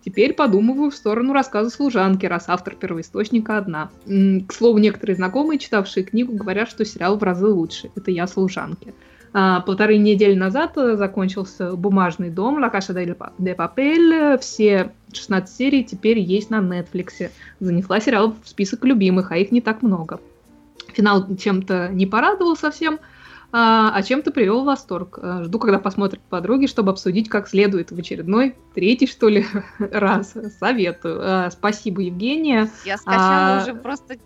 Теперь подумываю в сторону рассказа служанки, раз автор первоисточника одна. К слову, некоторые знакомые, читавшие книгу, говорят, что сериал в разы лучше. Это я служанки. А, полторы недели назад э, закончился «Бумажный дом», «La Casa de Papel». Все 16 серий теперь есть на Netflix. Занесла сериал в список любимых, а их не так много. Финал чем-то не порадовал совсем – а, а чем-то привел в восторг. А, жду, когда посмотрят подруги, чтобы обсудить как следует в очередной, третий, что ли, раз. Советую. А, спасибо, Евгения. Я скачала а... уже просто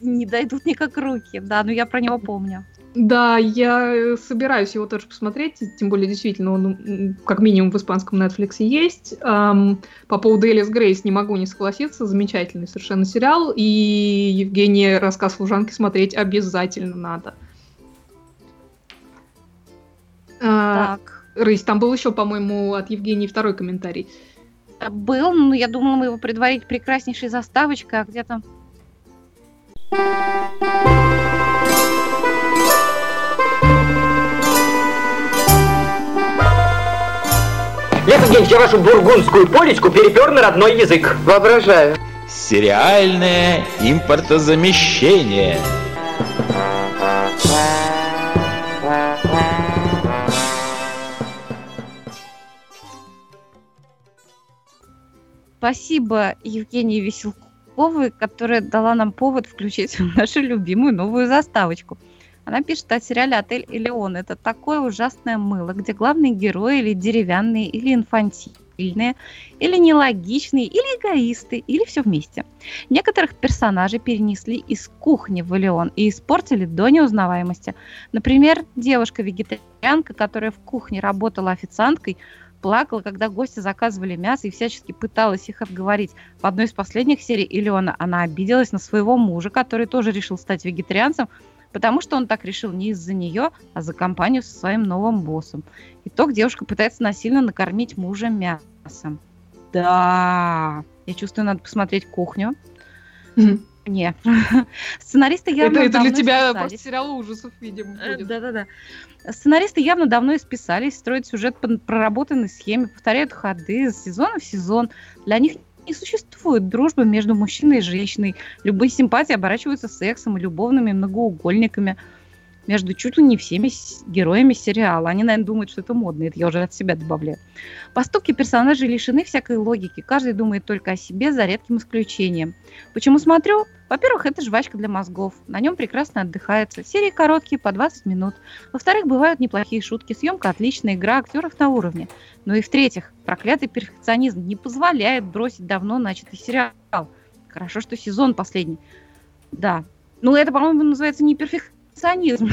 не дойдут никак руки. Да, но я про него помню. Да, я собираюсь его тоже посмотреть, тем более действительно он как минимум в испанском Netflix есть. По поводу Элис Грейс не могу не согласиться, замечательный совершенно сериал, и Евгения рассказ служанки смотреть обязательно надо. А, так. Рысь, там был еще, по-моему, от Евгении второй комментарий. Был, но я думала, мы его предварить прекраснейшей заставочкой, а где Лев Евгеньевич, я вашу бургундскую полечку перепер на родной язык. Воображаю. Сериальное импортозамещение. Спасибо Евгении Веселковой, которая дала нам повод включить нашу любимую новую заставочку. Она пишет о сериале «Отель Элеон». Это такое ужасное мыло, где главные герои или деревянные, или инфантильные, или нелогичные, или эгоисты, или все вместе. Некоторых персонажей перенесли из кухни в Элеон и испортили до неузнаваемости. Например, девушка-вегетарианка, которая в кухне работала официанткой, плакала, когда гости заказывали мясо и всячески пыталась их отговорить. В одной из последних серий Илеона она обиделась на своего мужа, который тоже решил стать вегетарианцем, потому что он так решил не из-за нее, а за компанию со своим новым боссом. Итог девушка пытается насильно накормить мужа мясом. Да, я чувствую, надо посмотреть кухню. Не. Сценаристы явно Это, это для тебя просто сериал ужасов, видимо, э. Да-да-да. Сценаристы явно давно исписались, строят сюжет по проработанной схеме, повторяют ходы с сезона в сезон. Для них не существует дружбы между мужчиной и женщиной. Любые симпатии оборачиваются сексом и любовными многоугольниками между чуть ли не всеми героями сериала. Они, наверное, думают, что это модно. Это я уже от себя добавляю. Поступки персонажей лишены всякой логики. Каждый думает только о себе, за редким исключением. Почему смотрю? Во-первых, это жвачка для мозгов. На нем прекрасно отдыхается. Серии короткие, по 20 минут. Во-вторых, бывают неплохие шутки. Съемка отличная, игра актеров на уровне. Ну и в-третьих, проклятый перфекционизм не позволяет бросить давно начатый сериал. Хорошо, что сезон последний. Да. Ну, это, по-моему, называется не перфекционизм перфекционизм.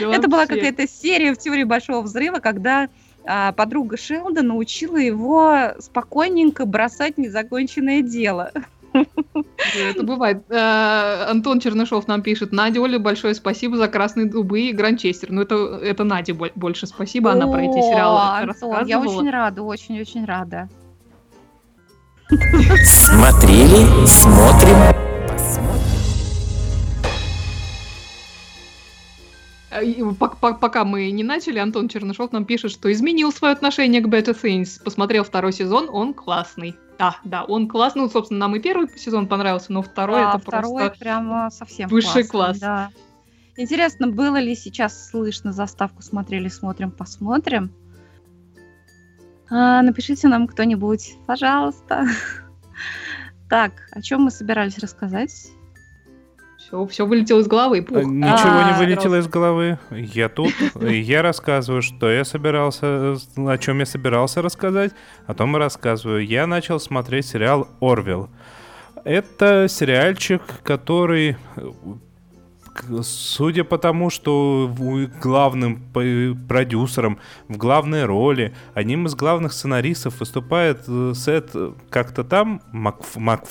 Это была какая-то серия в теории большого взрыва, когда а, подруга Шелда научила его спокойненько бросать незаконченное дело. Это бывает. Э, Антон Чернышов нам пишет. Надя, Оля, большое спасибо за «Красные дубы» и «Гранчестер». Ну, это, это Наде больше спасибо, она про эти сериалы Антон, я очень рада, очень-очень рада. Смотрели, смотрим, пока мы не начали, Антон Чернышов нам пишет, что изменил свое отношение к Better Things. Посмотрел второй сезон, он классный. Да, да, он классный. Ну, собственно, нам и первый сезон понравился, но второй да, это второй просто прямо совсем высший класс. Да. Интересно, было ли сейчас слышно заставку «Смотрели, смотрим, посмотрим»? А, напишите нам кто-нибудь, пожалуйста. Так, о чем мы собирались рассказать? Все, все вылетело из головы. Пух. Ничего не а, вылетело из головы. Я тут, я рассказываю, что я собирался, о чем я собирался рассказать, о том и рассказываю. Я начал смотреть сериал «Орвилл». Это сериальчик, который судя по тому, что главным продюсером в главной роли, одним из главных сценаристов выступает э, Сет э, как-то там, Мак, Мак,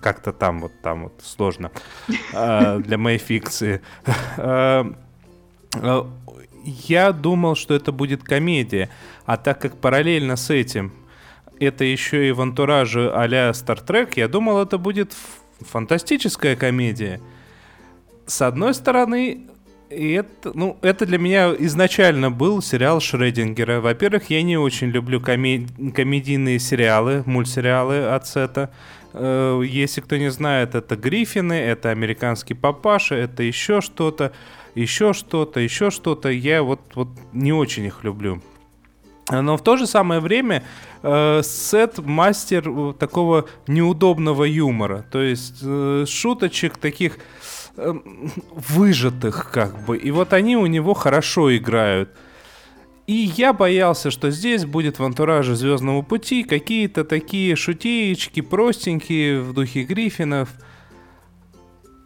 как-то там, вот там вот сложно а, для моей фикции. Я думал, что это будет комедия, а так как параллельно с этим это еще и в антураже а-ля Star Trek, я думал, это будет фантастическая комедия с одной стороны, это, ну, это для меня изначально был сериал Шреддингера. Во-первых, я не очень люблю коме- комедийные сериалы, мультсериалы от Сета. Э, если кто не знает, это Гриффины, это американский папаша, это еще что-то, еще что-то, еще что-то. Я вот, вот не очень их люблю. Но в то же самое время э, Сет мастер такого неудобного юмора. То есть э, шуточек таких выжатых, как бы. И вот они у него хорошо играют. И я боялся, что здесь будет в антураже Звездного пути какие-то такие шутеечки простенькие в духе Гриффинов.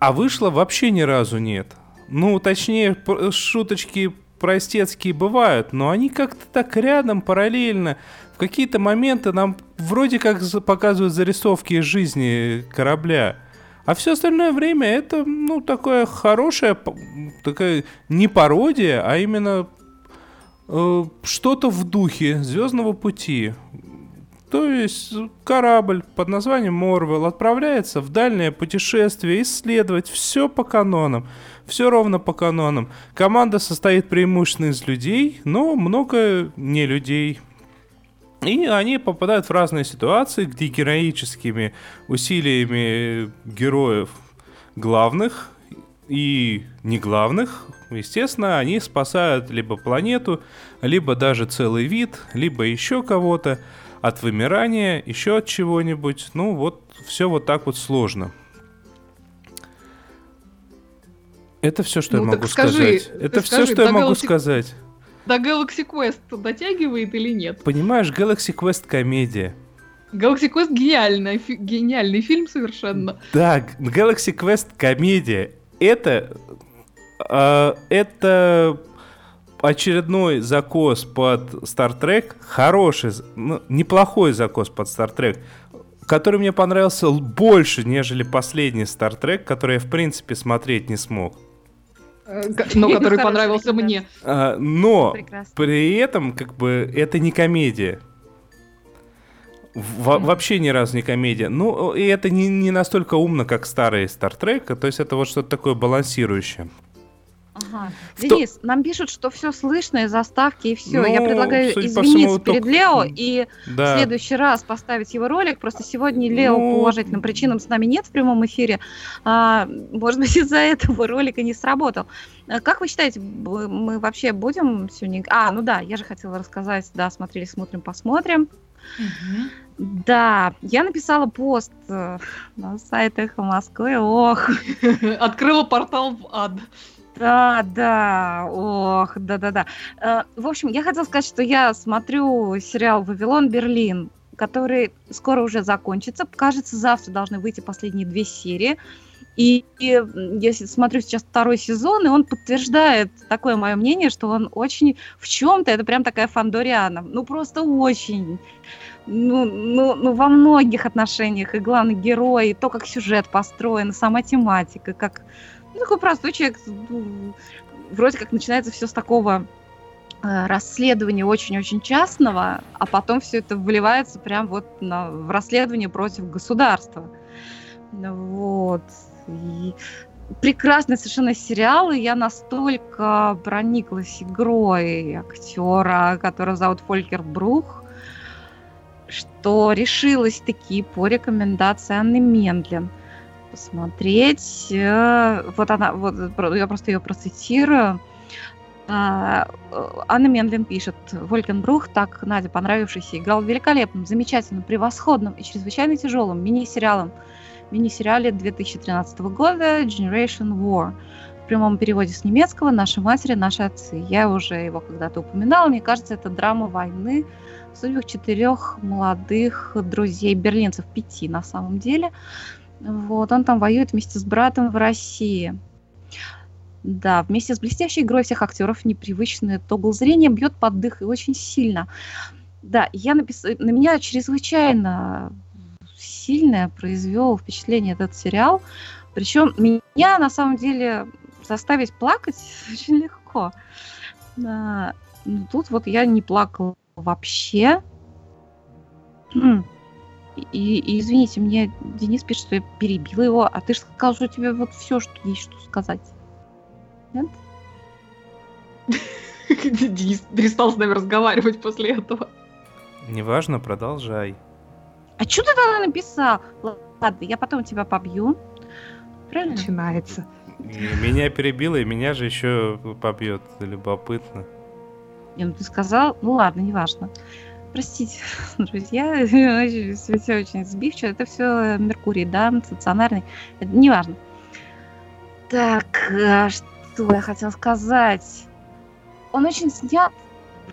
А вышло вообще ни разу нет. Ну, точнее, шуточки простецкие бывают, но они как-то так рядом, параллельно. В какие-то моменты нам вроде как показывают зарисовки из жизни корабля. А все остальное время это, ну, такое хорошее, такая не пародия, а именно э, что-то в духе Звездного пути. То есть корабль под названием Морвел отправляется в дальнее путешествие, исследовать все по канонам. Все ровно по канонам. Команда состоит преимущественно из людей, но много не людей. И они попадают в разные ситуации, где героическими усилиями героев главных и не главных, естественно, они спасают либо планету, либо даже целый вид, либо еще кого-то от вымирания, еще от чего-нибудь. Ну вот, все вот так вот сложно. Это все, что ну, я могу скажи, сказать. Это все, что я могу сказать. До Galaxy Quest дотягивает или нет? Понимаешь, Galaxy Quest комедия. Galaxy Quest гениальный, фи- гениальный фильм совершенно. Да, Galaxy Quest комедия. Это... Э, это очередной закос под Star Trek, хороший, ну, неплохой закос под Star Trek, который мне понравился больше, нежели последний Star Trek, который я, в принципе, смотреть не смог. Э, но который понравился мне. А, но при этом, как бы, это не комедия. Во вообще ни разу не комедия. Ну, и это не, не настолько умно, как старые Star Trek. То есть это вот что-то такое балансирующее. Ага. Денис, нам пишут, что все слышно, и заставки, и все. Ну, Я предлагаю извиниться перед только... Лео и да. в следующий раз поставить его ролик. Просто сегодня Лео ну... по уважительным причинам с нами нет в прямом эфире. А, может быть, из-за этого ролика не сработал. А как вы считаете, мы вообще будем сегодня... А, ну да, я же хотела рассказать, да, смотрели, смотрим, посмотрим. Угу. Да, я написала пост э, на сайтах Москвы. Ох. Открыла портал в ад. Да, да, ох, да-да-да. Э, в общем, я хотела сказать, что я смотрю сериал «Вавилон Берлин», который скоро уже закончится. Кажется, завтра должны выйти последние две серии. И, я смотрю сейчас второй сезон, и он подтверждает такое мое мнение, что он очень в чем-то, это прям такая фандориана. Ну, просто очень. Ну, ну, ну, во многих отношениях. И главный герой, и то, как сюжет построен, сама тематика, как ну, такой простой человек, ну, вроде как начинается все с такого э, расследования очень-очень частного, а потом все это вливается прям вот на, в расследование против государства. Вот. И прекрасный совершенно сериал, и я настолько прониклась игрой актера, которого зовут Фолькер Брух, что решилась таки по рекомендации Анны Мендлин – посмотреть. Э, вот она, вот я просто ее процитирую. А, Анна Менлин пишет, Волькенбрух, так Надя понравившийся, играл великолепным, замечательным, превосходным и чрезвычайно тяжелым мини-сериалом. Мини-сериале 2013 года Generation War. В прямом переводе с немецкого «Наши матери, наши отцы». Я уже его когда-то упоминала. Мне кажется, это драма войны в судьбах четырех молодых друзей берлинцев, пяти на самом деле. Вот, он там воюет вместе с братом в России. Да, вместе с блестящей игрой всех актеров непривычное тогл зрения бьет под дых и очень сильно. Да, я напис... на меня чрезвычайно сильное произвел впечатление этот сериал. Причем меня на самом деле заставить плакать очень легко. Ну, тут вот я не плакала вообще. И, и извините, мне Денис пишет, что я перебила его, а ты же сказал, что у тебя вот все, что есть что сказать. Нет? Денис перестал с нами разговаривать после этого. Неважно, продолжай. А что ты тогда написал? Ладно, я потом тебя побью. Правильно? Начинается. Меня перебило, и меня же еще побьет. Любопытно. Не, ну ты сказал, ну ладно, неважно. Простите, друзья, все, очень сбивчиво. Это все Меркурий, да, стационарный. Неважно. Так, а что я хотела сказать? Он очень снят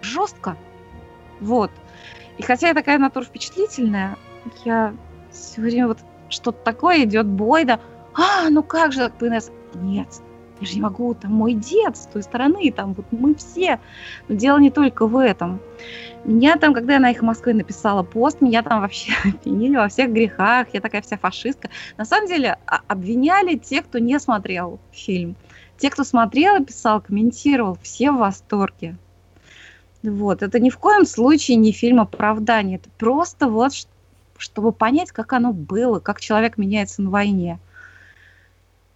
жестко. Вот. И хотя я такая натура впечатлительная, я все время вот что-то такое идет бой, да. А, ну как же, ПНС? Нет, я же не могу, там мой дед с той стороны, там вот мы все. Но дело не только в этом. Меня там, когда я на их Москвы написала пост, меня там вообще обвинили во всех грехах, я такая вся фашистка. На самом деле а, обвиняли те, кто не смотрел фильм. Те, кто смотрел писал, комментировал, все в восторге. Вот, это ни в коем случае не фильм оправдания, это просто вот, чтобы понять, как оно было, как человек меняется на войне.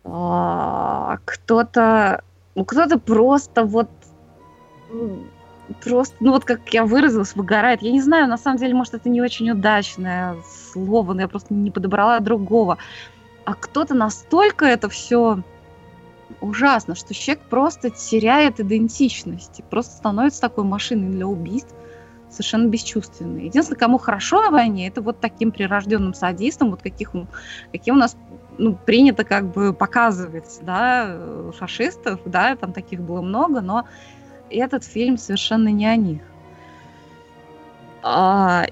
А, кто-то, ну, кто-то просто вот просто, ну вот как я выразилась, выгорает. Я не знаю, на самом деле, может, это не очень удачное слово, но я просто не подобрала другого. А кто-то настолько это все ужасно, что человек просто теряет идентичность, просто становится такой машиной для убийств, совершенно бесчувственной. Единственное, кому хорошо на войне, это вот таким прирожденным садистам, вот каких, каким у нас ну, принято как бы показывать, да, фашистов, да, там таких было много, но этот фильм совершенно не о них. А,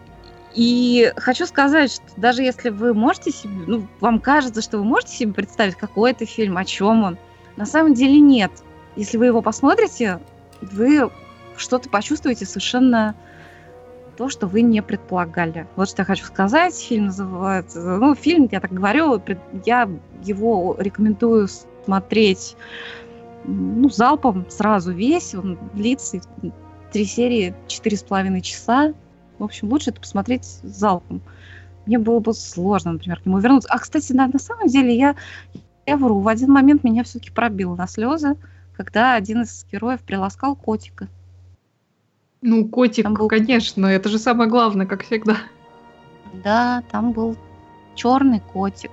и хочу сказать, что даже если вы можете себе, ну, вам кажется, что вы можете себе представить, какой это фильм, о чем он, на самом деле нет. Если вы его посмотрите, вы что-то почувствуете совершенно то, что вы не предполагали. Вот что я хочу сказать. Фильм называется... Ну, фильм, я так говорю, я его рекомендую смотреть ну, залпом сразу весь. Он длится три серии, четыре с половиной часа. В общем, лучше это посмотреть залпом. Мне было бы сложно, например, к нему вернуться. А, кстати, на, на самом деле я, я вру. В один момент меня все-таки пробило на слезы. когда один из героев приласкал котика. Ну, котик, был... конечно, это же самое главное, как всегда. Да, там был черный котик.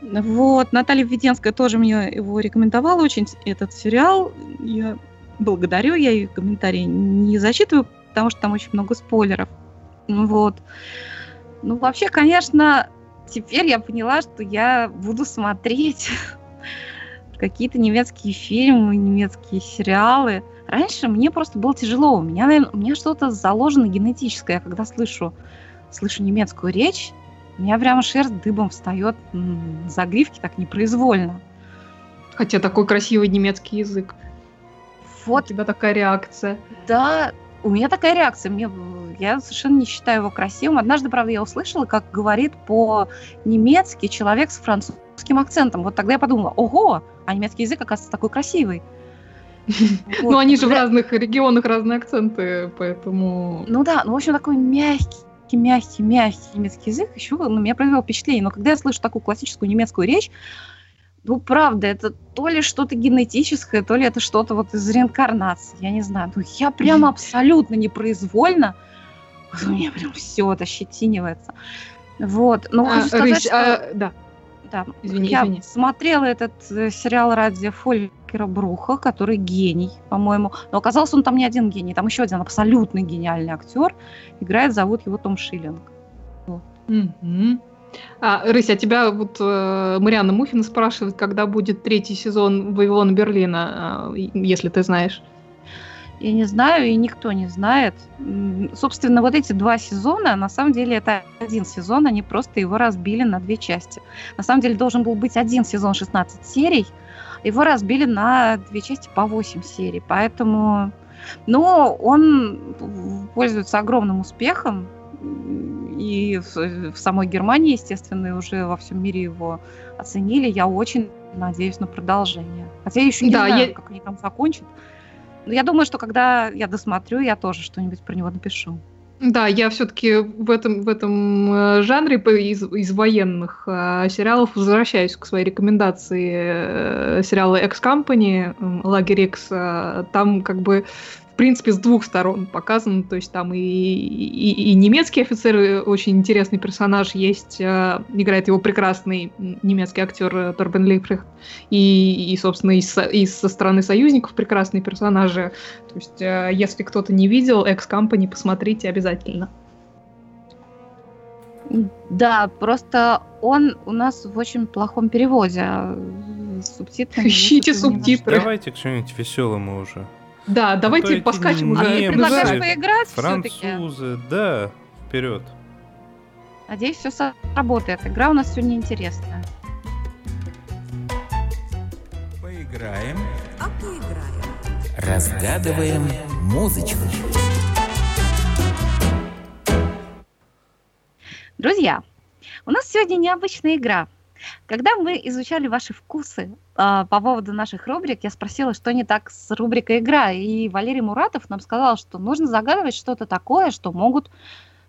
Вот, Наталья Введенская тоже мне его рекомендовала очень, этот сериал. Я благодарю, я ее комментарии не зачитываю, потому что там очень много спойлеров. Вот. Ну, вообще, конечно, теперь я поняла, что я буду смотреть какие-то немецкие фильмы, немецкие сериалы. Раньше мне просто было тяжело. У меня, наверное, у меня что-то заложено генетическое. Я когда слышу, слышу немецкую речь, у меня прямо шерсть дыбом встает за гривки так непроизвольно. Хотя такой красивый немецкий язык. Вот. У тебя такая реакция. Да, у меня такая реакция. Мне, я совершенно не считаю его красивым. Однажды, правда, я услышала, как говорит по-немецки человек с французским акцентом. Вот тогда я подумала, ого, а немецкий язык, оказывается, такой красивый. Ну, они же в разных регионах разные акценты, поэтому... Ну да, ну, в общем, такой мягкий, мягкий, мягкий немецкий язык еще на меня произвел впечатление. Но когда я слышу такую классическую немецкую речь, ну, правда, это то ли что-то генетическое, то ли это что-то вот из реинкарнации, я не знаю. Ну, я прямо абсолютно непроизвольно, у меня прям все это щетинивается. Вот, ну, а, сказать, что... а, да. Да, извини, я извини. смотрела этот э, сериал ради Фолькера Бруха, который гений, по-моему. Но оказался он там не один гений, там еще один абсолютно гениальный актер. Играет, зовут его Том Шиллинг. Вот. Mm-hmm. А, Рыся, тебя вот э, Марианна Мухина спрашивает, когда будет третий сезон Вавилона Берлина, э, если ты знаешь. Я не знаю, и никто не знает. Собственно, вот эти два сезона, на самом деле, это один сезон, они просто его разбили на две части. На самом деле, должен был быть один сезон 16 серий, его разбили на две части по 8 серий, поэтому... Но он пользуется огромным успехом, и в, в самой Германии, естественно, и уже во всем мире его оценили. Я очень надеюсь на продолжение. Хотя я еще не да, знаю, я... как они там закончат. Но я думаю, что когда я досмотрю, я тоже что-нибудь про него напишу. Да, я все-таки в этом, в этом э, жанре из, из военных э, сериалов возвращаюсь к своей рекомендации э, сериала X-Company, э, Лагерь X. Э, там как бы в принципе, с двух сторон показано. То есть там и, и, и немецкий офицер, э, очень интересный персонаж есть, э, играет его прекрасный немецкий актер э, Торбен Лейприхт, и, и, собственно, и, со, и со стороны союзников прекрасные персонажи. То есть, э, если кто-то не видел X-Company, посмотрите обязательно. Да, просто он у нас в очень плохом переводе. А с субтитрами. Ищите субтитры. Давайте к чему-нибудь веселому уже. Да, давайте а поскачем уже. Немцы, предлагаешь поиграть Французы, да, вперед. Надеюсь, все сработает. Игра у нас сегодня интересная. Поиграем. А поиграем. Разгадываем музычку. Друзья, у нас сегодня необычная игра – когда мы изучали ваши вкусы по поводу наших рубрик, я спросила, что не так с рубрикой «Игра», и Валерий Муратов нам сказал, что нужно загадывать что-то такое, что могут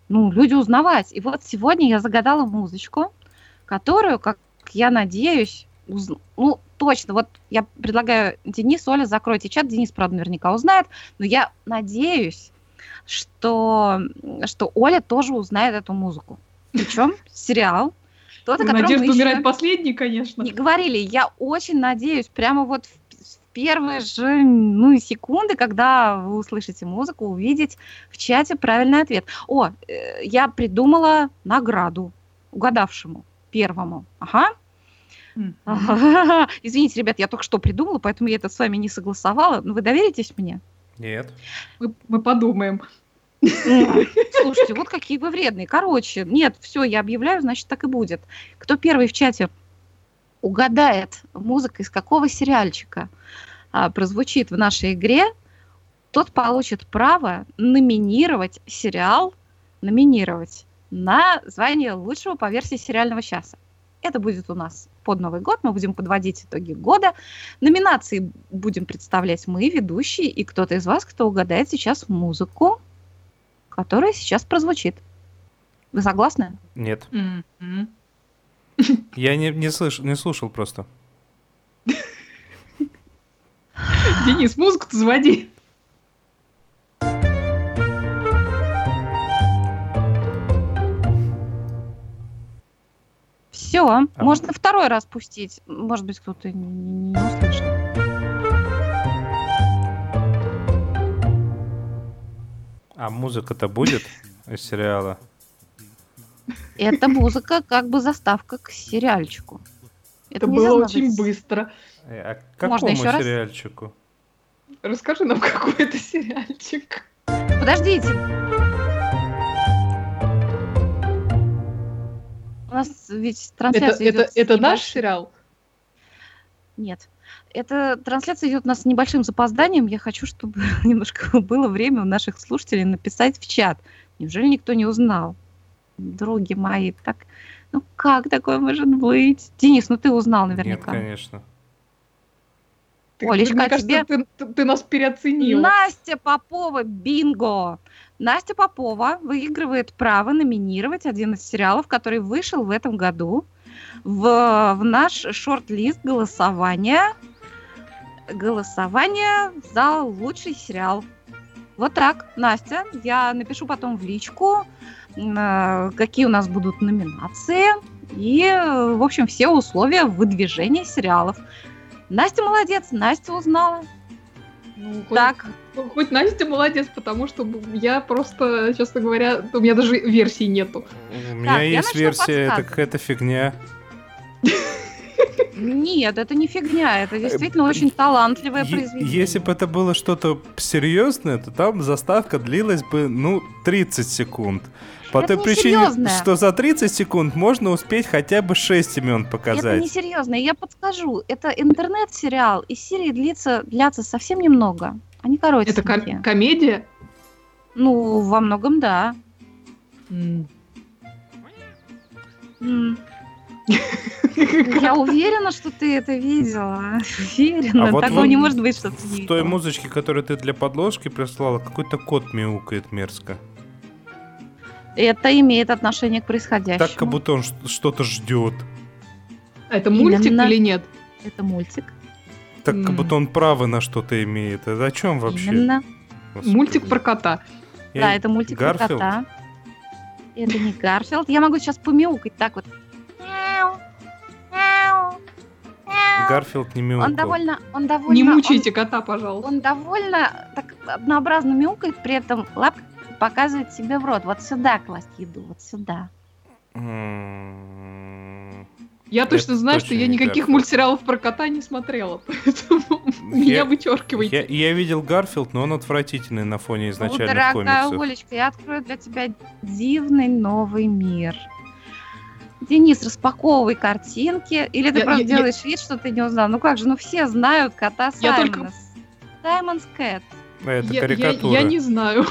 ну, люди узнавать. И вот сегодня я загадала музычку, которую, как я надеюсь, уз... ну, точно, вот я предлагаю Денис, Оля, закройте чат, Денис, правда, наверняка узнает, но я надеюсь, что, что Оля тоже узнает эту музыку. Причем сериал тот, о Надежда умирает последний, конечно. Не говорили. Я очень надеюсь, прямо вот в первые же ну, секунды, когда вы услышите музыку, увидеть в чате правильный ответ. О, э, я придумала награду угадавшему первому. Ага. Mm-hmm. Извините, ребят, я только что придумала, поэтому я это с вами не согласовала. Но вы доверитесь мне? Нет. Мы, мы подумаем. Слушайте, вот какие вы вредные. Короче, нет, все, я объявляю, значит, так и будет. Кто первый в чате угадает музыка из какого сериальчика а, прозвучит в нашей игре, тот получит право номинировать сериал, номинировать на звание лучшего по версии сериального часа. Это будет у нас под Новый год. Мы будем подводить итоги года. Номинации будем представлять мы, ведущие, и кто-то из вас, кто угадает сейчас музыку которая сейчас прозвучит. Вы согласны? Нет. Mm-hmm. Я не, не, слыш, не слушал просто. Денис, музыку-то заводи. Все, а можно второй раз пустить. Может быть, кто-то не, не услышал. А музыка-то будет из сериала? Это музыка как бы заставка к сериальчику. Это, Это было очень быть... быстро. Э, а к какому Можно еще сериальчику? Раз? Расскажи нам, какой это сериальчик. Подождите. У нас ведь трансляция это, идет это, это наш сериал? Нет. Эта трансляция идет у нас с небольшим запозданием. Я хочу, чтобы немножко было время у наших слушателей написать в чат. Неужели никто не узнал? Други мои, так... Ну как такое может быть? Денис, ну ты узнал наверняка. Нет, конечно. Ты, Олечка, мне кажется, тебе... ты, ты, ты нас переоценил. Настя Попова, бинго! Настя Попова выигрывает право номинировать один из сериалов, который вышел в этом году в, в наш шорт-лист голосования голосование за лучший сериал. Вот так, Настя. Я напишу потом в личку, э, какие у нас будут номинации и, в общем, все условия выдвижения сериалов. Настя молодец, Настя узнала. Ну, так. Хоть, хоть Настя молодец, потому что я просто, честно говоря, у меня даже версии нету. У меня так, есть версия, это какая-то фигня. Нет, это не фигня, это действительно очень талантливое произведение. Если бы это было что-то серьезное, то там заставка длилась бы, ну, 30 секунд. По это той причине, серьезное. что за 30 секунд можно успеть хотя бы 6 имен показать. Это несерьезно. Я подскажу. Это интернет-сериал, и серии длится, длятся совсем немного. Они коротенькие. Это ком- комедия? Ну, во многом да. Mm. Mm. Я уверена, что ты это видела. Уверена. А вот Такого не может быть, что ты В той музычке, которую ты для подложки прислала, какой-то кот мяукает мерзко. Это имеет отношение к происходящему. Так, как будто он что-то ждет. Это мультик Именно. или нет? Это мультик. Так, как будто он право на что-то имеет. Это о чем вообще? Именно. Господи. Мультик про кота. Я... Да, это мультик Гарфилд? про кота. Это не Гарфилд. Я могу сейчас помяукать так вот. Гарфилд не мяукал. Он довольно, он довольно... Не мучайте он, кота, пожалуйста. Он довольно так однообразно мяукает, при этом лапка показывает себе в рот. Вот сюда класть еду, вот сюда. Я точно знаю, что я никаких мультсериалов про кота не смотрела, поэтому меня вычеркивайте. Я, я видел Гарфилд, но он отвратительный на фоне изначальных ну, дорогая комиксов. Олечка, я открою для тебя дивный новый мир. Денис, распаковывай картинки. Или ты я, просто я, делаешь я... вид, что ты не узнал. Ну как же, ну все знают кота Саймона. Я только... Саймонс Кэт. Это карикатура. Я, я, я не знаю.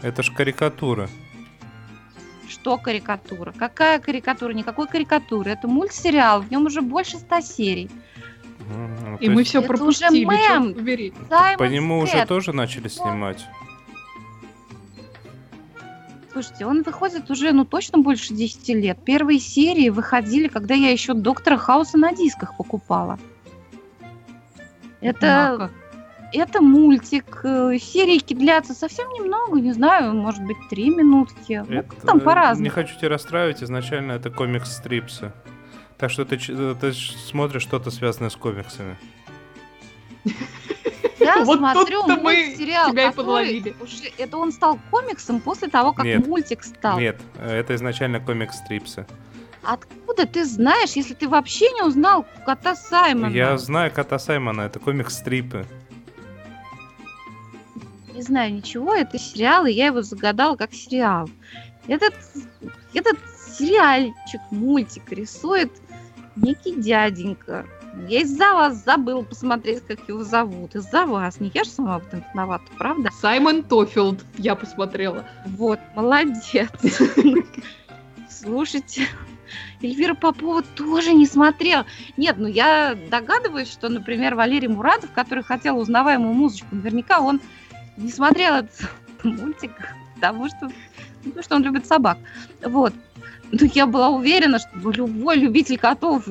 Это ж карикатура. Что карикатура? Какая карикатура? Никакой карикатуры. Это мультсериал, в нем уже больше ста серий. Ну, И мы все пропустили. Это уже мем. По нему уже тоже начали снимать. Слушайте, он выходит уже, ну, точно больше 10 лет. Первые серии выходили, когда я еще Доктора Хауса на дисках покупала. Это... Однако. Это мультик. Э, серийки длятся совсем немного, не знаю, может быть, три минутки. Это, ну, как там по-разному. Не хочу тебя расстраивать, изначально это комикс-стрипсы. Так что ты, ты смотришь что-то связанное с комиксами. Я вот смотрю мультсериал, тебя который уже, это он стал комиксом после того, как нет, мультик стал. Нет, это изначально комикс-стрипсы. Откуда ты знаешь, если ты вообще не узнал кота Саймона? Я знаю кота Саймона, это комикс-стрипы не знаю ничего, это сериал, и я его загадала как сериал. Этот, этот сериальчик, мультик рисует некий дяденька. Я из-за вас забыл посмотреть, как его зовут. Из-за вас. Не я же сама в этом виновата, правда? Саймон Тофилд, я посмотрела. Вот, молодец. Слушайте, Эльвира Попова тоже не смотрела. Нет, ну я догадываюсь, что, например, Валерий Муратов, который хотел узнаваемую музычку, наверняка он не смотрел этот мультик, потому что, потому что он любит собак. Вот. Ну, я была уверена, что любой любитель котов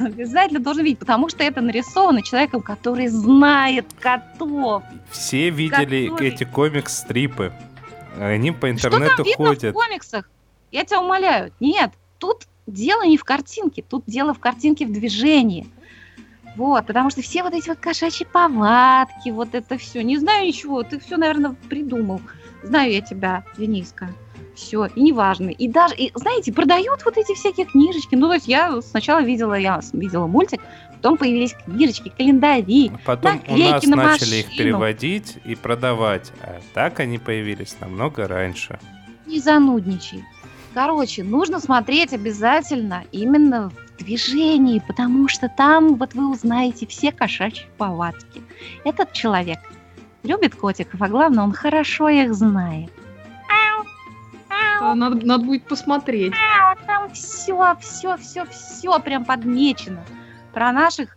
обязательно должен видеть, потому что это нарисовано человеком, который знает котов. Все видели который... эти комикс-стрипы. Они по интернету что там видно ходят. в комиксах? Я тебя умоляю. Нет, тут дело не в картинке, тут дело в картинке в движении. Вот, потому что все вот эти вот кошачьи повадки, вот это все. Не знаю ничего, ты все, наверное, придумал. Знаю я тебя, Дениска все, и неважно. И даже, и, знаете, продают вот эти всякие книжечки. Ну, то есть я сначала видела, я видела мультик, потом появились книжечки, календари, Потом у нас на начали их переводить и продавать, а так они появились намного раньше. Не занудничай. Короче, нужно смотреть обязательно именно в движении, потому что там вот вы узнаете все кошачьи повадки. Этот человек любит котиков, а главное, он хорошо их знает. Надо, надо будет посмотреть. Там все, все, все, все прям подмечено. Про наших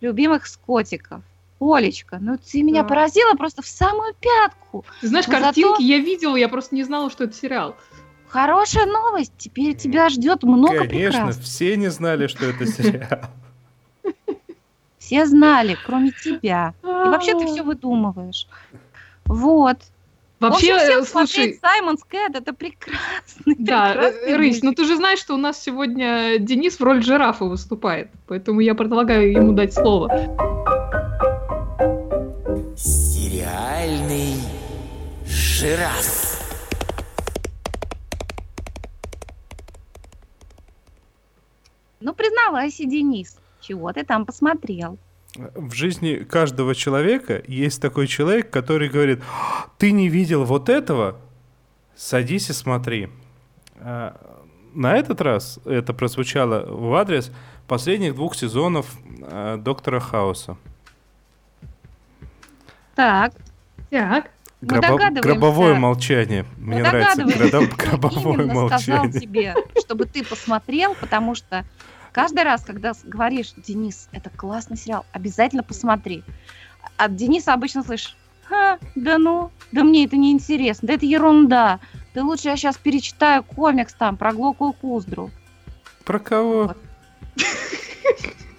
любимых скотиков. Олечка, ну ты меня да. поразила просто в самую пятку. Ты знаешь, Но картинки зато... я видела, я просто не знала, что это сериал. Хорошая новость, теперь тебя ждет много Конечно, прекрасных. все не знали, что это сериал. Все знали, кроме тебя. И вообще ты все выдумываешь. Вот. Вообще, общем, слушай... Саймон Кэт, это прекрасно. Да, прекрасный Рысь, ну ты же знаешь, что у нас сегодня Денис в роли жирафа выступает, поэтому я предлагаю ему дать слово. Сериальный жираф. Ну, признавайся, Денис, чего ты там посмотрел? В жизни каждого человека есть такой человек, который говорит, ты не видел вот этого, садись и смотри. А, на этот раз это прозвучало в адрес последних двух сезонов а, Доктора Хауса. Так, так. Гробо... Гробовое молчание. Мне Мы нравится гробо... гробовое молчание. сказал тебе, чтобы ты посмотрел, потому что Каждый раз, когда говоришь, Денис, это классный сериал, обязательно посмотри. От Дениса обычно слышишь, Ха, да ну, да мне это не интересно, да это ерунда. Да лучше я сейчас перечитаю комикс там про Глоку Куздру. Про кого?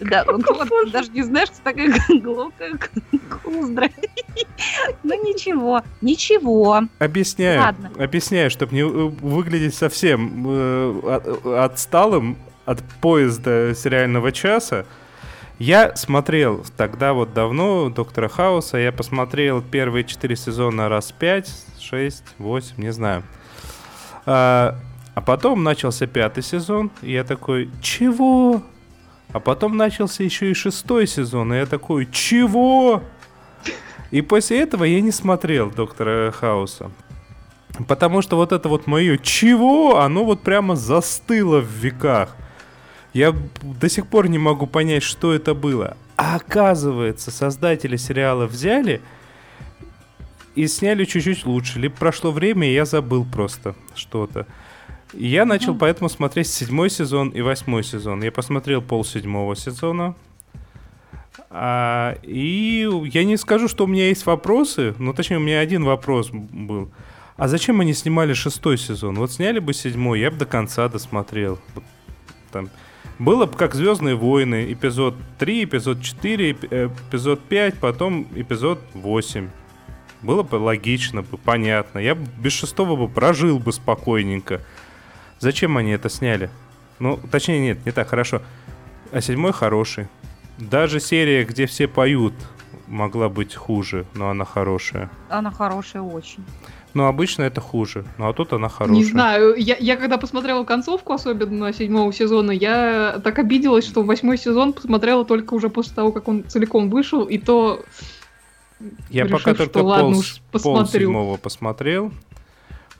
Да, вот, даже не знаешь, что такое Глока Куздра. Ну ничего, ничего. Объясняю, объясняю, чтобы не выглядеть совсем э, отсталым от поезда сериального часа. Я смотрел тогда вот давно Доктора Хауса, я посмотрел первые четыре сезона раз пять, шесть, восемь, не знаю. А, а потом начался пятый сезон, и я такой, чего? А потом начался еще и шестой сезон, и я такой, чего? И после этого я не смотрел Доктора Хауса. Потому что вот это вот мое «чего?» оно вот прямо застыло в веках. Я до сих пор не могу понять, что это было. А оказывается, создатели сериала взяли и сняли чуть-чуть лучше. Либо прошло время, и я забыл просто что-то. И я начал mm-hmm. поэтому смотреть седьмой сезон и восьмой сезон. Я посмотрел пол седьмого сезона. А, и я не скажу, что у меня есть вопросы, но точнее у меня один вопрос был. А зачем они снимали шестой сезон? Вот сняли бы седьмой, я бы до конца досмотрел. Там, было бы как Звездные войны, эпизод 3, эпизод 4, эпизод 5, потом эпизод 8. Было бы логично, бы понятно. Я без шестого бы прожил бы спокойненько. Зачем они это сняли? Ну, точнее, нет, не так хорошо. А седьмой хороший. Даже серия, где все поют, могла быть хуже, но она хорошая. Она хорошая очень. Но обычно это хуже. Ну а тут она хорошая. Не знаю. Я, я когда посмотрела концовку, особенно седьмого сезона, я так обиделась, что восьмой сезон посмотрела только уже после того, как он целиком вышел, и то... Я решив, пока только ладно, пол, уж пол седьмого посмотрел.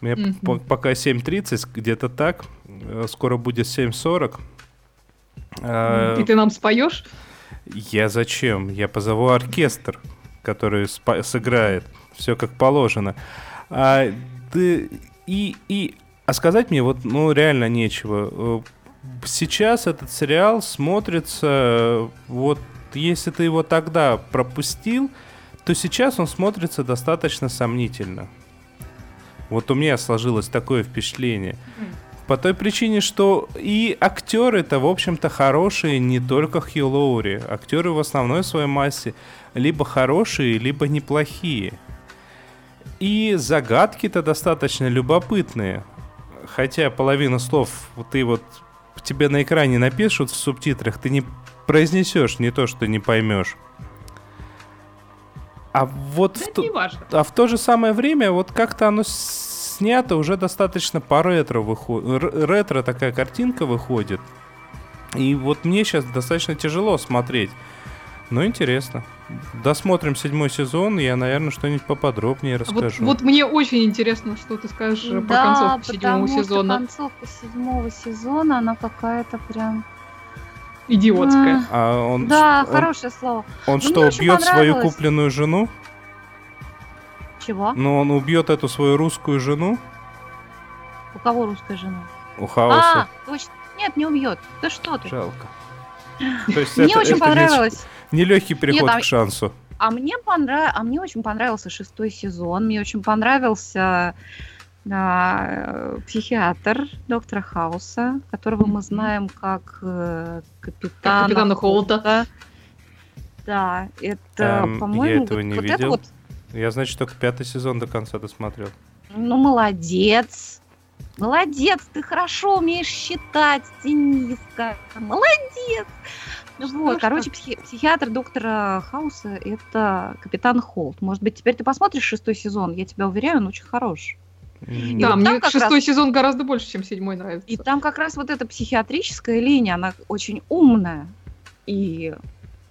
Мне mm-hmm. пока 7.30, где-то так. Э, скоро будет 7.40. А, и ты нам споешь? Я зачем? Я позову оркестр, который сыграет. Все как положено. А, ты, и, и, а сказать мне вот, ну, реально нечего. Э, сейчас этот сериал смотрится, вот, если ты его тогда пропустил, то сейчас он смотрится достаточно сомнительно. Вот у меня сложилось такое впечатление. По той причине, что и актеры-то, в общем-то, хорошие, не только Хью Лоури. Актеры в основной своей массе либо хорошие, либо неплохие. И загадки-то достаточно любопытные. Хотя половину слов ты вот тебе на экране напишут в субтитрах, ты не произнесешь не то, что не поймешь. А вот в, то, а в то же самое время вот как-то оно снято уже достаточно по ретро выходит. Ретро такая картинка выходит. И вот мне сейчас достаточно тяжело смотреть. Но интересно. Досмотрим седьмой сезон, я, наверное, что-нибудь поподробнее расскажу. Вот, вот мне очень интересно, что ты скажешь да, про концовку седьмого сезона. Да, концовка седьмого сезона, она какая-то прям идиотская. А он, да, он, хорошее слово. Он Но что, убьет свою купленную жену? Чего? Ну, он убьет эту свою русскую жену? У кого русская жена? У Хаоса. А, точно. Нет, не убьет. Да что ты? Жалко. То есть мне это, очень это понравилось. Нелегкий переход Нет, а, к шансу. А мне, понрав... а мне очень понравился шестой сезон. Мне очень понравился а, психиатр доктора Хауса, которого мы знаем как э, капитана, капитана Холта. Да, это, эм, по-моему, я этого вот, не вот видел. это вот. Я, значит, только пятый сезон до конца досмотрел. Ну, молодец. Молодец, ты хорошо умеешь считать, Дениска. Молодец. Ну, вот, короче, психи- психиатр доктора Хауса — это капитан Холт. Может быть, теперь ты посмотришь шестой сезон? Я тебя уверяю, он очень хорош. И да, вот мне шестой раз... сезон гораздо больше, чем седьмой нравится. И там как раз вот эта психиатрическая линия, она очень умная и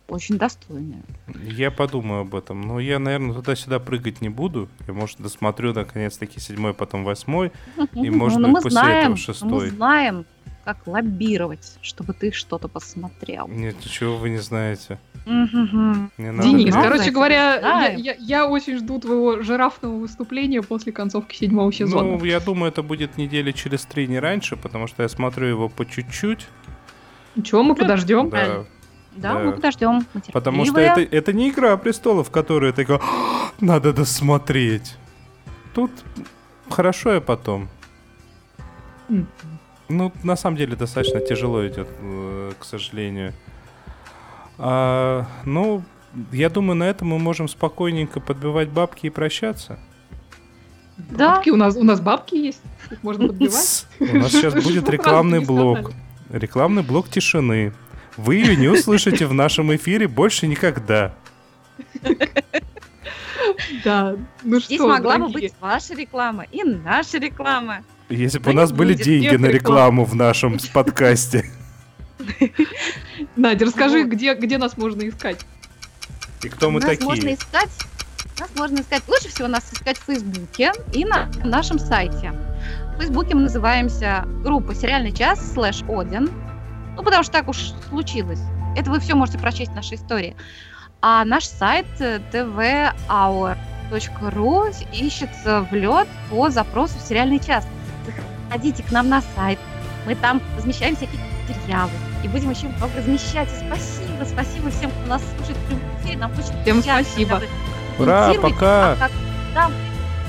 очень достойная. Я подумаю об этом. Но я, наверное, туда-сюда прыгать не буду. Я, может, досмотрю наконец-таки седьмой, потом восьмой. И, может ну, быть, после этого шестой. Мы знаем, как лоббировать, чтобы ты что-то посмотрел. Нет, ничего вы не знаете. Денис, короче говоря, я, я, я очень жду твоего жирафного выступления после концовки седьмого сезона. Ну, я думаю, это будет недели через три, не раньше, потому что я смотрю его по чуть-чуть. Ничего, мы подождем. Да. Да, да, мы подождем. Потому что это, это не игра престолов, которую такая, надо досмотреть. Тут хорошо и потом. Ну, на самом деле, достаточно тяжело идет, э, к сожалению. А, ну, я думаю, на этом мы можем спокойненько подбивать бабки и прощаться. Да. Бабки у нас, у нас бабки есть. Их можно подбивать. У нас сейчас будет рекламный блок. Рекламный блок тишины. Вы ее не услышите в нашем эфире больше никогда. Да, ну что, Здесь могла бы быть ваша реклама и наша реклама. Если бы у нас были деньги на рекламу в нашем подкасте. Надя, расскажи, где, где нас можно искать? И кто мы нас такие? Можно искать, нас можно искать, лучше всего нас искать в Фейсбуке и на нашем сайте. В Фейсбуке мы называемся группа «Сериальный час» слэш «Один». Ну, потому что так уж случилось. Это вы все можете прочесть в нашей истории. А наш сайт tvhour.ru ищется в лед по запросу в сериальный час. Заходите к нам на сайт. Мы там размещаем всякие материалы. И будем еще много размещать. И спасибо, спасибо всем, кто нас слушает в прямом эфире. Нам очень Всем спасибо. Ура, пока. Как, да,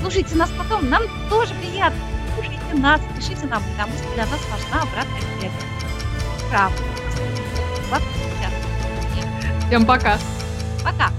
слушайте нас потом. Нам тоже приятно. Слушайте нас, пишите нам, потому что для нас важна обратная связь. Правда. Всем пока. Пока.